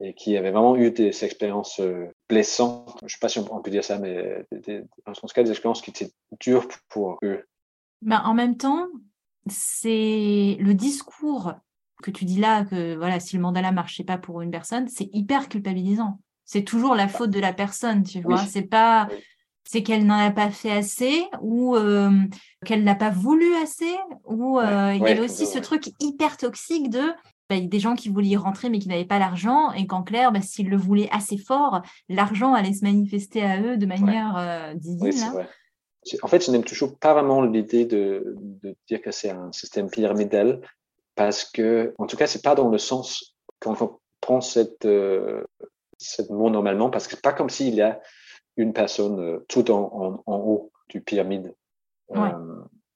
et qui avaient vraiment eu des, expériences blessantes. Je ne sais pas si on, peut dire ça, mais en tout cas des expériences qui étaient dures pour eux. Ben, en même temps, c'est le discours que tu dis là, que voilà, si le mandala marchait pas pour une personne, c'est hyper culpabilisant. C'est toujours la faute de la personne, tu vois. C'est pas, c'est qu'elle n'en a pas fait assez ou euh, qu'elle n'a pas voulu assez ou euh, il y avait aussi ce truc hyper toxique de bah, des gens qui voulaient y rentrer mais qui n'avaient pas l'argent et qu'en clair, bah, s'ils le voulaient assez fort, l'argent allait se manifester à eux de manière euh, divine. En fait, je n'aime toujours pas vraiment l'idée de, dire que c'est un système pyramidal parce que, en tout cas, c'est pas dans le sens quand on prend cette, cette mot normalement parce que c'est pas comme s'il y a une personne euh, tout en, en, haut du pyramide. Euh,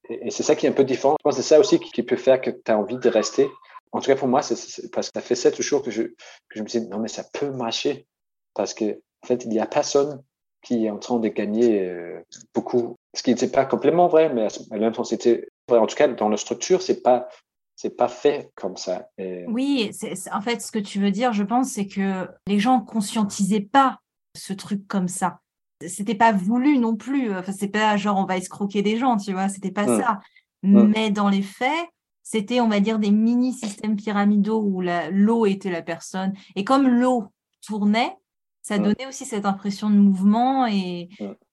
et, c'est ça qui est un peu différent. Je pense que c'est ça aussi qui, peut faire que tu as envie de rester. En tout cas, pour moi, c'est parce que ça fait sept jours que je, que je me dis, non, mais ça peut marcher. Parce que en fait, il n'y a personne qui est en train de gagner euh, beaucoup. Ce qui n'était pas complètement vrai, mais à même temps, c'était vrai. En tout cas, dans la structure, c'est pas c'est pas fait comme ça. Oui, en fait, ce que tu veux dire, je pense, c'est que les gens conscientisaient pas ce truc comme ça. C'était pas voulu non plus. Enfin, c'est pas genre on va escroquer des gens, tu vois. C'était pas mmh. ça. Mmh. Mais dans les faits, c'était, on va dire, des mini systèmes pyramidaux où l'eau était la personne. Et comme l'eau tournait, ça donnait aussi cette impression de mouvement et,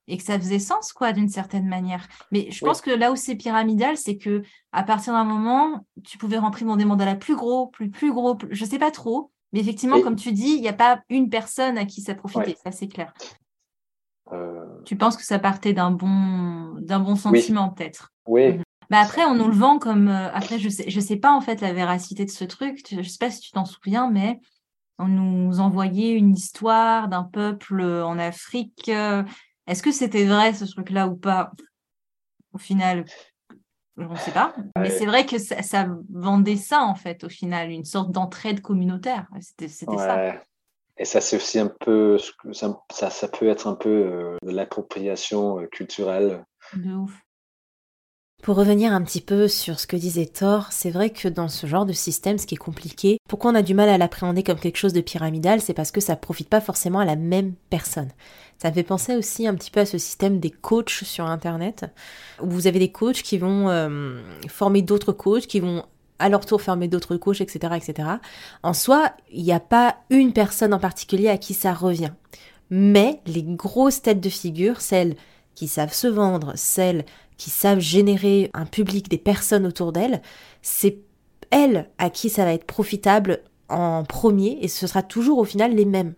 et que ça faisait sens, quoi, d'une certaine manière. Mais je pense que là où c'est pyramidal, c'est que à partir d'un moment, tu pouvais remplir dans des mandalas plus gros, plus, plus gros, je sais pas trop. Mais effectivement, comme tu dis, il n'y a pas une personne à qui ça profitait, ça c'est clair. Euh. Tu penses que ça partait d'un bon, d'un bon sentiment, peut-être? Oui. Mhm. Bah après, on nous le vend comme. Euh, après, je sais, je sais pas en fait la véracité de ce truc. Je sais pas si tu t'en souviens, mais on nous envoyait une histoire d'un peuple euh, en Afrique. Est-ce que c'était vrai ce truc-là ou pas? Au final, je ne sais pas. Mais c'est vrai que ça, vendait ça, en fait, au final, une sorte d'entraide communautaire. C'était ça. Et ça, c'est aussi un peu, ça, ça, peut être un peu euh, de l'appropriation euh, culturelle. De ouf. Pour revenir un petit peu sur ce que disait Thor, c'est vrai que dans ce genre de système, ce qui est compliqué, pourquoi on a du mal à l'appréhender comme quelque chose de pyramidal, c'est parce que ça profite pas forcément à la même personne. Ça me fait penser aussi un petit peu à ce système des coachs sur Internet, où vous avez des coachs qui vont euh, former d'autres coachs, qui vont à leur tour former d'autres coachs, etc., etc. En soi, il n'y a pas une personne en particulier à qui ça revient. Mais les grosses têtes de figure, celles qui savent se vendre, celles qui savent générer un public, des personnes autour d'elles, c'est elles à qui ça va être profitable en premier et ce sera toujours au final les mêmes.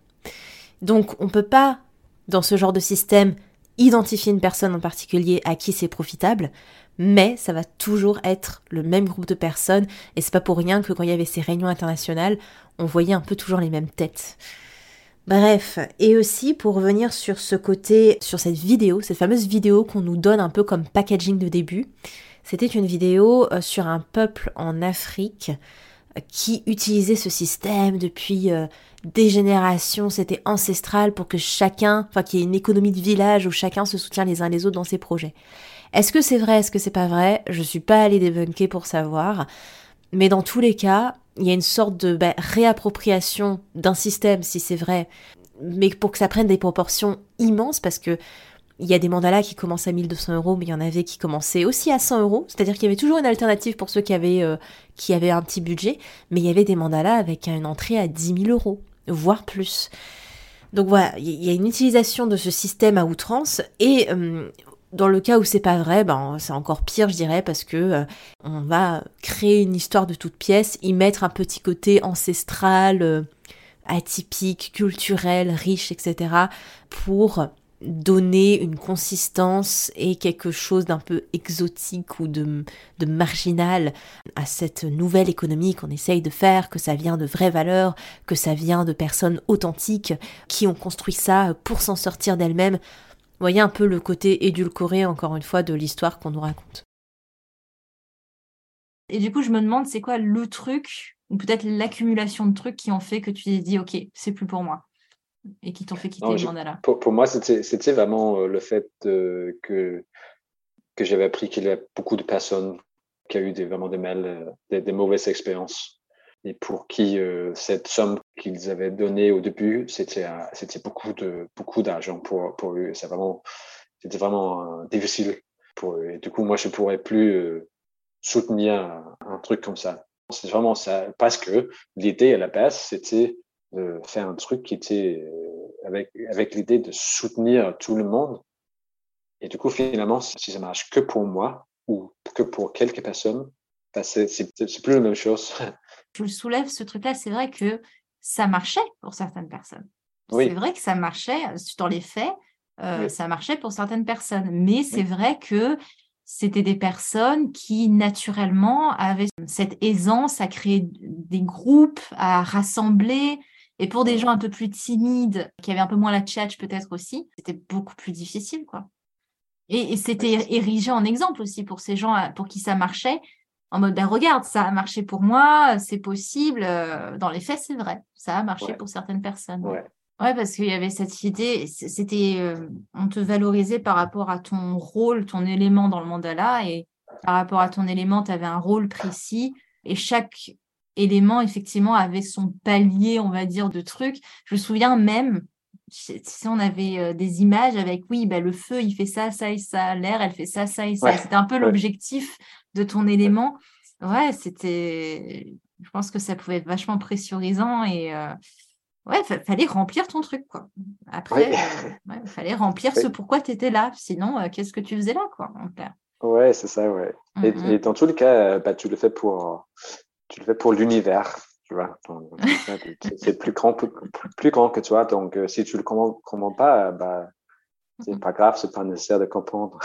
Donc on ne peut pas, dans ce genre de système, identifier une personne en particulier à qui c'est profitable, mais ça va toujours être le même groupe de personnes et c'est pas pour rien que quand il y avait ces réunions internationales, on voyait un peu toujours les mêmes têtes. Bref, et aussi pour revenir sur ce côté, sur cette vidéo, cette fameuse vidéo qu'on nous donne un peu comme packaging de début, c'était une vidéo euh, sur un peuple en Afrique euh, qui utilisait ce système depuis euh, des générations, c'était ancestral pour que chacun, enfin qu'il y ait une économie de village où chacun se soutient les uns les autres dans ses projets. Est-ce que c'est vrai, est-ce que c'est pas vrai? Je suis pas allée débunker pour savoir, mais dans tous les cas, il y a une sorte de bah, réappropriation d'un système, si c'est vrai, mais pour que ça prenne des proportions immenses, parce que il y a des mandalas qui commencent à 1200 euros, mais il y en avait qui commençaient aussi à 100 euros. C'est-à-dire qu'il y avait toujours une alternative pour ceux qui avaient, euh, qui avaient un petit budget, mais il y avait des mandalas avec une entrée à 10 000 euros, voire plus. Donc voilà, il y a une utilisation de ce système à outrance et euh, dans le cas où c'est pas vrai, ben c'est encore pire, je dirais, parce que euh, on va créer une histoire de toute pièce, y mettre un petit côté ancestral, euh, atypique, culturel, riche, etc., pour donner une consistance et quelque chose d'un peu exotique ou de, de marginal à cette nouvelle économie qu'on essaye de faire, que ça vient de vraies valeurs, que ça vient de personnes authentiques qui ont construit ça pour s'en sortir d'elles-mêmes voyez un peu le côté édulcoré, encore une fois, de l'histoire qu'on nous raconte. Et du coup, je me demande, c'est quoi le truc, ou peut-être l'accumulation de trucs qui ont fait que tu t'es dit, OK, c'est plus pour moi, et qui t'ont fait quitter le mandala? pour, pour, moi, c'était vraiment euh, le fait que, que j'avais appris qu'il y a beaucoup de personnes qui ont eu des, vraiment des mal, euh, des mauvaises expériences et pour qui euh, cette somme qu'ils avaient donnée au début, c'était c'était beaucoup de beaucoup d'argent pour pour eux. C'est vraiment c'était vraiment euh, difficile pour eux. Et du coup, moi, je pourrais plus euh, soutenir un, truc comme ça. C'est vraiment ça parce que l'idée à la base, c'était de faire un truc qui était avec avec l'idée de soutenir tout le monde. Et du coup, finalement, si ça marche que pour moi ou que pour quelques personnes, ben c'est plus la même chose. *laughs* je le soulève, ce truc-là, c'est vrai que ça marchait pour certaines personnes. C'est vrai que ça marchait, dans les faits, euh, ça marchait pour certaines personnes. Mais c'est vrai que c'était des personnes qui, naturellement, avaient cette aisance à créer des groupes, à rassembler. Et pour des gens un peu plus timides, qui avaient un peu moins la tchatch peut-être aussi, c'était beaucoup plus difficile, quoi. Et, et c'était érigé en exemple aussi pour ces gens pour qui ça marchait en mode ben regarde ça a marché pour moi c'est possible euh, dans les faits c'est vrai ça a marché pour certaines personnes ouais. Ouais, parce qu'il y avait cette idée, c'était, euh, on te valorisait par rapport à ton rôle, ton élément dans le mandala, et par rapport à ton élément, tu avais un rôle précis, et chaque élément, effectivement, avait son palier, on va dire, de trucs. Je me souviens même, si on avait euh, des images avec, oui, bah, le feu, il fait ça, ça et ça, l'air, elle fait ça, ça et ça. c'était un peu l'objectif de ton élément. Ouais, c'était, je pense que ça pouvait être vachement pressurisant et, euh, ouais, fallait remplir ton truc, quoi. Après, il euh, fallait remplir ce pourquoi tu étais là. Sinon, euh, qu'est-ce que tu faisais là, quoi, Ouais, c'est ça, ouais. et, mm, mm. dans tous les cas, bah, tu le fais pour, tu le fais pour l'univers, tu vois. *laughs* c'est plus grand, plus, plus, grand que toi. Donc, si tu le comprends, pas, bah, c'est pas grave, c'est pas nécessaire de comprendre.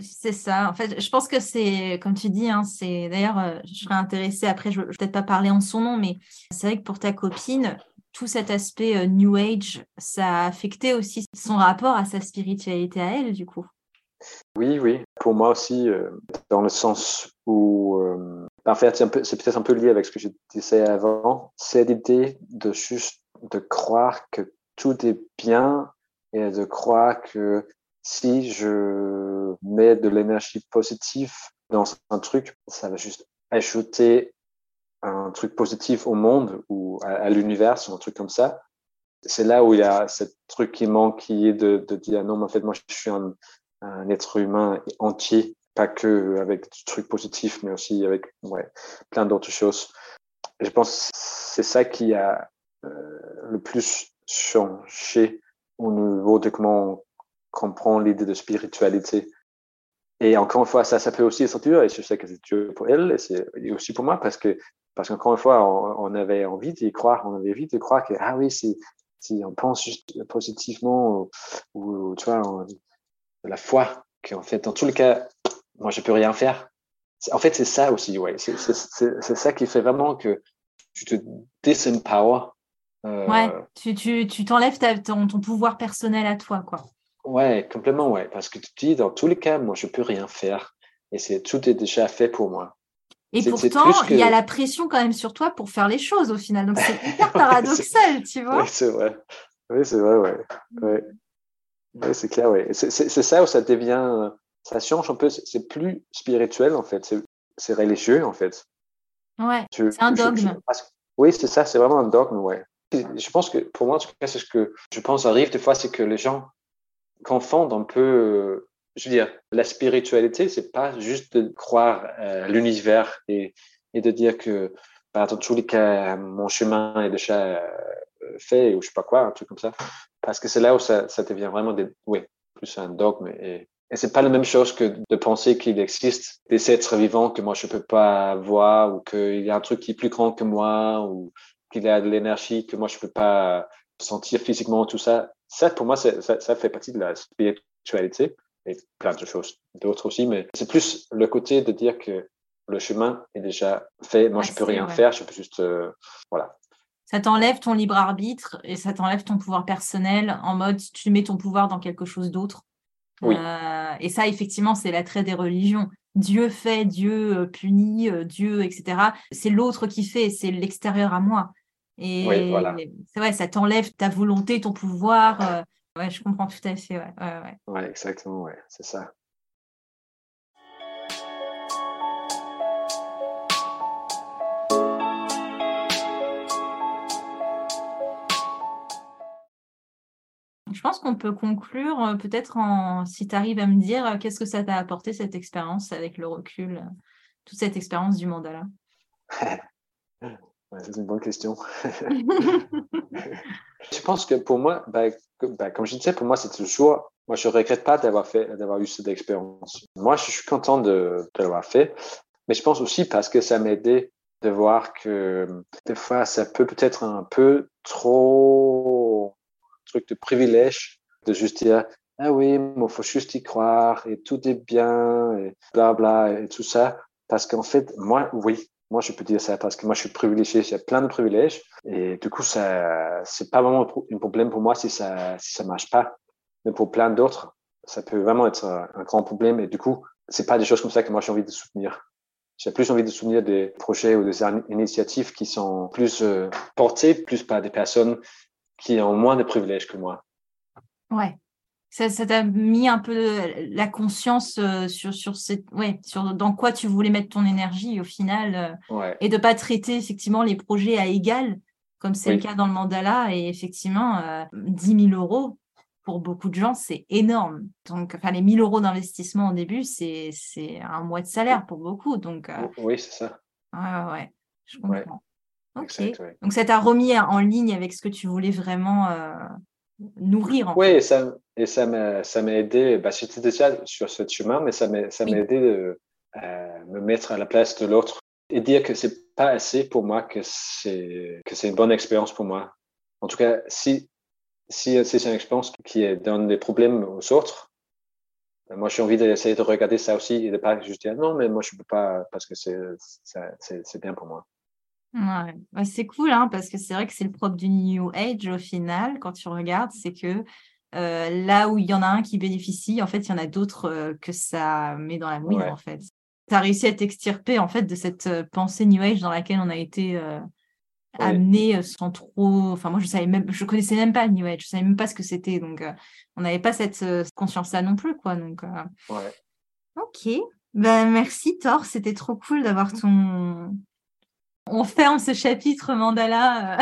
c'est ça. En fait, je pense que c'est, comme tu dis, hein, c'est d'ailleurs, je serais intéressée. Après, je ne vais peut-être pas parler en son nom, mais c'est vrai que pour ta copine, tout cet aspect euh, New Age, ça a affecté aussi son rapport à sa spiritualité à elle, du coup. Oui, oui. Pour moi aussi, euh, dans le sens où, euh, en fait, c'est peut-être un peu lié avec ce que je disais avant, c'est l'idée de juste de croire que tout est bien et de croire que si je mets de l'énergie positive dans un truc, ça va juste ajouter un truc positif au monde ou à, l'univers, un truc comme ça, c'est là où il y a ce truc qui manque, qui est de, dire non, mais en fait, moi, je suis un, être humain entier, pas que avec des trucs positifs, mais aussi avec ouais, plein d'autres choses. je pense que c'est ça qui a euh, le plus changé au niveau de comment on comprend l'idée de spiritualité. Et encore une fois, ça, ça peut aussi être dur, et je sais que c'est dur pour elle, et c'est aussi pour moi, parce que parce qu'encore une fois, on, avait envie d'y croire, on avait envie de croire que, ah oui, si, si on pense juste positivement, ou, tu vois, la foi, qu'en fait, dans tous les cas, moi, je peux rien faire. En fait, c'est ça aussi, ouais. C'est ça qui fait vraiment que tu te disempower. Euh, ouais, tu t'enlèves tu, ton, ton pouvoir personnel à toi, quoi. Ouais, complètement, ouais. Parce que tu te dis, dans tous les cas, moi, je peux rien faire. Et c'est tout est déjà fait pour moi. Et pourtant, il y a la pression quand même sur toi pour faire les choses au final. Donc c'est *laughs* hyper paradoxal, tu vois. Oui, c'est vrai. Oui, c'est vrai, ouais. ouais. ouais c'est clair, ouais. C'est ça où ça devient, ça change un peu. C'est plus spirituel en fait. C'est religieux en fait. Ouais. C'est un dogme. oui, c'est ça. C'est vraiment un dogme, ouais. Je pense que pour moi, en tout cas, c'est ce que je pense arrive des fois, c'est que les gens confondent un peu je veux dire, la spiritualité, c'est pas juste de croire à l'univers et, et, de dire que, bah, dans tous les cas, mon chemin est déjà euh, fait ou je sais pas quoi, un truc comme ça. Parce que c'est là où ça, ça devient vraiment des, oui, plus un dogme et, et c'est pas la même chose que de penser qu'il existe des êtres vivants que moi je peux pas voir ou qu'il y a un truc qui est plus grand que moi ou qu'il a de l'énergie que moi je peux pas sentir physiquement, tout ça. Ça, pour moi, ça, ça fait partie de la spiritualité et plein de choses d'autres aussi, mais c'est plus le côté de dire que le chemin est déjà fait. Moi, je peux rien faire, je peux juste, euh, voilà. Ça t'enlève ton libre arbitre et ça t'enlève ton pouvoir personnel en mode tu mets ton pouvoir dans quelque chose d'autre. Oui. Euh, et ça, effectivement, c'est l'attrait des religions. Dieu fait, Dieu euh, punit, Dieu, etc. C'est l'autre qui fait, c'est l'extérieur à moi. Et oui, voilà. c'est vrai, ça t'enlève ta volonté, ton pouvoir. Ouais, je comprends tout à fait. Ouais, ouais, ouais. exactement, ouais, c'est ça. Je pense qu'on peut conclure euh, peut-être en si tu arrives à me dire euh, qu'est-ce que ça t'a apporté cette expérience avec le recul, euh, toute cette expérience du mandala? *laughs* c'est une bonne question. *laughs* *laughs* je pense que pour moi, ben, ben, comme je disais, pour moi, c'est toujours. Moi, je ne regrette pas d'avoir fait, d'avoir eu cette expérience. Moi, je suis content de, de l'avoir fait, mais je pense aussi parce que ça m'a aidé de voir que des fois, ça peut peut-être un peu trop un truc de privilège de juste dire ah oui, il faut juste y croire et tout est bien et bla bla et tout ça. Parce qu'en fait, moi, oui, moi, je peux dire ça parce que moi, je suis privilégié, j'ai plein de privilèges. Et du coup, ça, c'est pas vraiment un problème pour moi si ça, si ça marche pas. Mais pour plein d'autres, ça peut vraiment être un grand problème. Et du coup, c'est pas des choses comme ça que moi, j'ai envie de soutenir. J'ai plus envie de soutenir des projets ou des initiatives qui sont plus euh, portées, plus par des personnes qui ont moins de privilèges que moi. Ouais. Ça, ça t'a mis un peu la conscience euh, sur, sur, cette, ouais, sur dans quoi tu voulais mettre ton énergie au final ouais. et de pas traiter effectivement les projets à égal, comme c'est le cas dans le mandala. Et effectivement, euh, 10 000 euros, pour beaucoup de gens, c'est énorme. Donc, enfin, les 1000 euros d'investissement au début, c'est un mois de salaire pour beaucoup. Donc, oui, c'est ça. Ouais, ouais, je comprends. Ok. Donc, ça t'a remis en ligne avec ce que tu voulais vraiment euh, nourrir. oui, et ça, et ça m'a, ça m'a aidé. Bah, j'étais déjà sur ce chemin, mais ça m'a, ça m'a aidé de euh, me mettre à la place de l'autre et dire que c'est pas assez pour moi, que c'est, que c'est une bonne expérience pour moi. En tout cas, si, si c'est une expérience qui donne des problèmes aux autres, ben, moi, j'ai envie d'essayer de regarder ça aussi et de pas juste dire non, mais moi, je peux pas parce que c'est, c'est, c'est bien pour moi. Ouais. c'est cool, hein, parce que c'est vrai que c'est le propre du New Age au final, quand tu regardes, c'est que euh, là où il y en a un qui bénéficie, en fait, il y en a d'autres euh, que ça met dans la mouille, en fait. Tu as réussi à t'extirper, en fait, de cette euh, pensée New Age dans laquelle on a été amené sans trop. Enfin, moi, je savais même, je connaissais même pas le New Age, je savais même pas ce que c'était, donc on n'avait pas cette conscience-là non plus, quoi. Donc, ouais. Ok. Ben, merci Thor, c'était trop cool d'avoir ton, on ferme ce chapitre mandala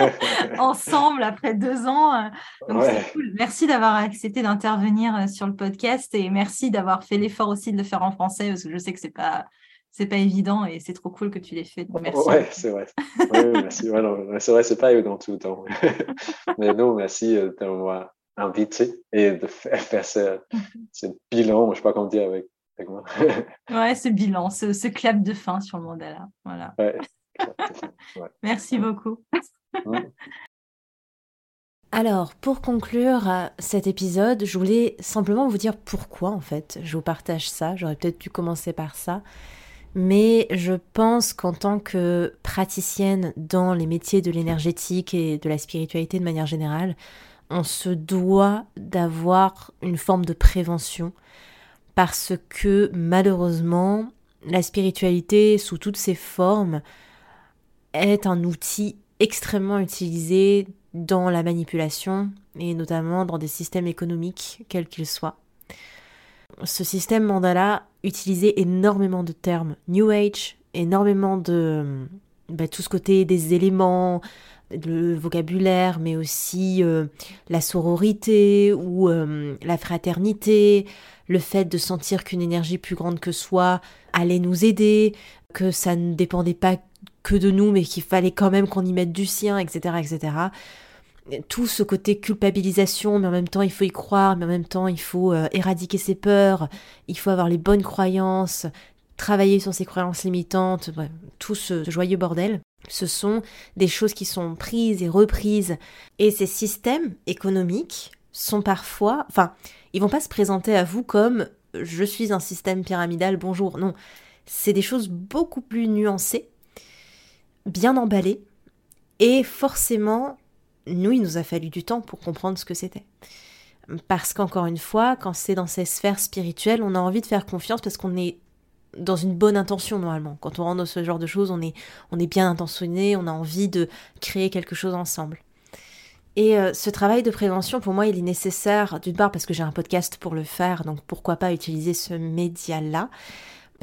euh, *laughs* ensemble après deux ans. Euh, donc c'est cool. Merci d'avoir accepté d'intervenir euh, sur le podcast et merci d'avoir fait l'effort aussi de le faire en français parce que je sais que c'est pas c'est pas évident et c'est trop cool que tu l'aies fait. merci. Ouais, c'est vrai. merci. c'est vrai, c'est pas évident tout le temps. *laughs* Mais non, merci de m'avoir invité et de faire ce, *laughs* ce bilan, je sais pas comment dire avec *laughs* ouais, ce bilan, ce, clap de fin sur le mandala. Voilà. *laughs* Merci beaucoup. Alors, pour conclure euh, cet épisode, je voulais simplement vous dire pourquoi en fait je vous partage ça. J'aurais peut-être dû commencer par ça. Mais je pense qu'en tant que praticienne dans les métiers de l'énergétique et de la spiritualité de manière générale, on se doit d'avoir une forme de prévention parce que malheureusement, la spiritualité sous toutes ses formes est un outil extrêmement utilisé dans la manipulation et notamment dans des systèmes économiques, quels qu'ils soient. Ce système mandala utilisait énormément de termes New Age, énormément de bah, tout ce côté des éléments, le vocabulaire, mais aussi euh, la sororité ou euh, la fraternité, le fait de sentir qu'une énergie plus grande que soi allait nous aider, que ça ne dépendait pas que de nous, mais qu'il fallait quand même qu'on y mette du sien, etc., etc. Tout ce côté culpabilisation, mais en même temps il faut y croire, mais en même temps il faut euh, éradiquer ses peurs, il faut avoir les bonnes croyances, travailler sur ses croyances limitantes, tout ce joyeux bordel. Ce sont des choses qui sont prises et reprises. Et ces systèmes économiques sont parfois, enfin, ils vont pas se présenter à vous comme je suis un système pyramidal, bonjour. Non, c'est des choses beaucoup plus nuancées, bien emballées, et forcément, nous, il nous a fallu du temps pour comprendre ce que c'était. Parce qu'encore une fois, quand c'est dans ces sphères spirituelles, on a envie de faire confiance parce qu'on est dans une bonne intention normalement. Quand on rentre dans ce genre de choses, on est, on est bien intentionné, on a envie de créer quelque chose ensemble. Et euh, ce travail de prévention, pour moi, il est nécessaire, d'une part parce que j'ai un podcast pour le faire, donc pourquoi pas utiliser ce média-là,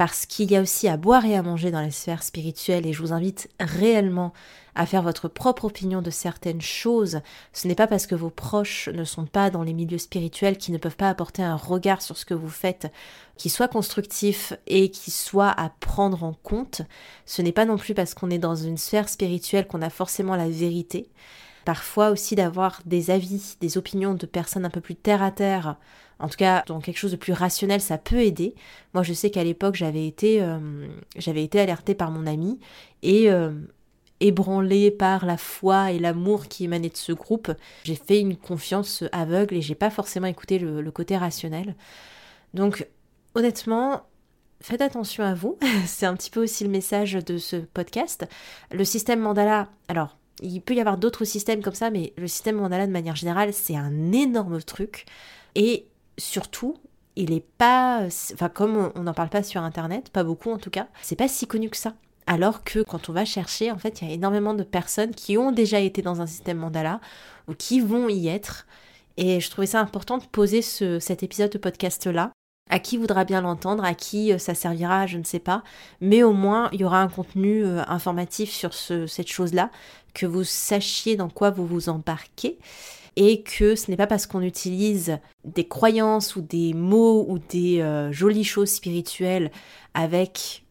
parce qu'il y a aussi à boire et à manger dans les sphères spirituelles, et je vous invite réellement à faire votre propre opinion de certaines choses. Ce n'est pas parce que vos proches ne sont pas dans les milieux spirituels qui ne peuvent pas apporter un regard sur ce que vous faites qui soit constructif et qui soit à prendre en compte. Ce n'est pas non plus parce qu'on est dans une sphère spirituelle qu'on a forcément la vérité. Parfois aussi d'avoir des avis, des opinions de personnes un peu plus terre à terre, en tout cas dans quelque chose de plus rationnel, ça peut aider. Moi je sais qu'à l'époque j'avais été, euh, j'avais été alertée par mon ami et euh, ébranlée par la foi et l'amour qui émanait de ce groupe, j'ai fait une confiance aveugle et j'ai pas forcément écouté le, le côté rationnel. Donc honnêtement, faites attention à vous. *laughs* C'est un petit peu aussi le message de ce podcast. Le système mandala, alors il peut y avoir d'autres systèmes comme ça, mais le système mandala de manière générale, c'est un énorme truc. Et surtout, il est pas. Enfin, comme on n'en parle pas sur internet, pas beaucoup en tout cas, c'est pas si connu que ça. alors que quand on va chercher, en fait, il y a énormément de personnes qui ont déjà été dans un système mandala ou qui vont y être. Et je trouvais ça important de poser cet épisode de podcast-là. À qui voudra bien l'entendre, à qui euh, ça servira, je ne sais pas. Mais au moins, il y aura un contenu euh, informatif sur cette chose-là, que vous sachiez dans quoi vous vous embarquez et que ce n'est pas parce qu'on utilise des croyances ou des mots ou des euh, jolies choses spirituelles avec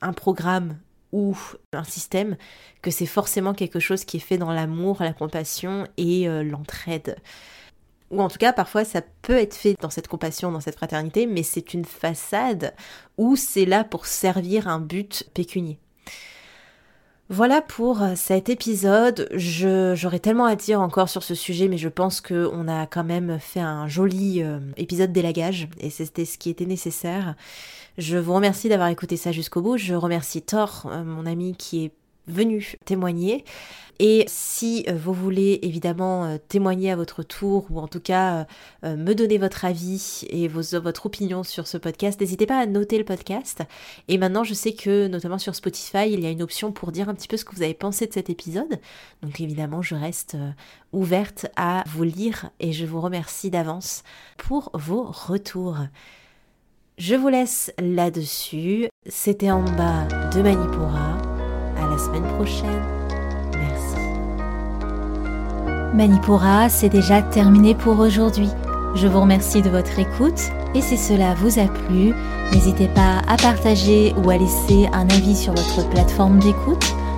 un programme ou un système que c'est forcément quelque chose qui est fait dans l'amour, la compassion et euh, l'entraide. Ou en tout cas, parfois, ça peut être fait dans cette compassion, dans cette fraternité, mais c'est une façade où c'est là pour servir un but pécunier. Voilà pour euh, cet épisode. J'aurais tellement à dire encore sur ce sujet, mais je pense qu'on a quand même fait un joli euh, épisode d'élagage et c'était ce qui était nécessaire. Je vous remercie d'avoir écouté ça jusqu'au bout. Je remercie Thor, euh, mon ami qui est venu témoigner. Et si euh, vous voulez évidemment euh, témoigner à votre tour ou en tout cas me donner votre avis et votre opinion sur ce podcast, n'hésitez pas à noter le podcast. Et maintenant, je sais que notamment sur Spotify, il y a une option pour dire un petit peu ce que vous avez pensé de cet épisode. Donc évidemment, je reste ouverte à vous lire et je vous remercie d'avance pour vos retours. Je vous laisse là-dessus. C'était en bas de Manipura. Semaine prochaine. Merci. Manipura, c'est déjà terminé pour aujourd'hui. Je vous remercie de votre écoute et si cela vous a plu, n'hésitez pas à partager ou à laisser un avis sur votre plateforme d'écoute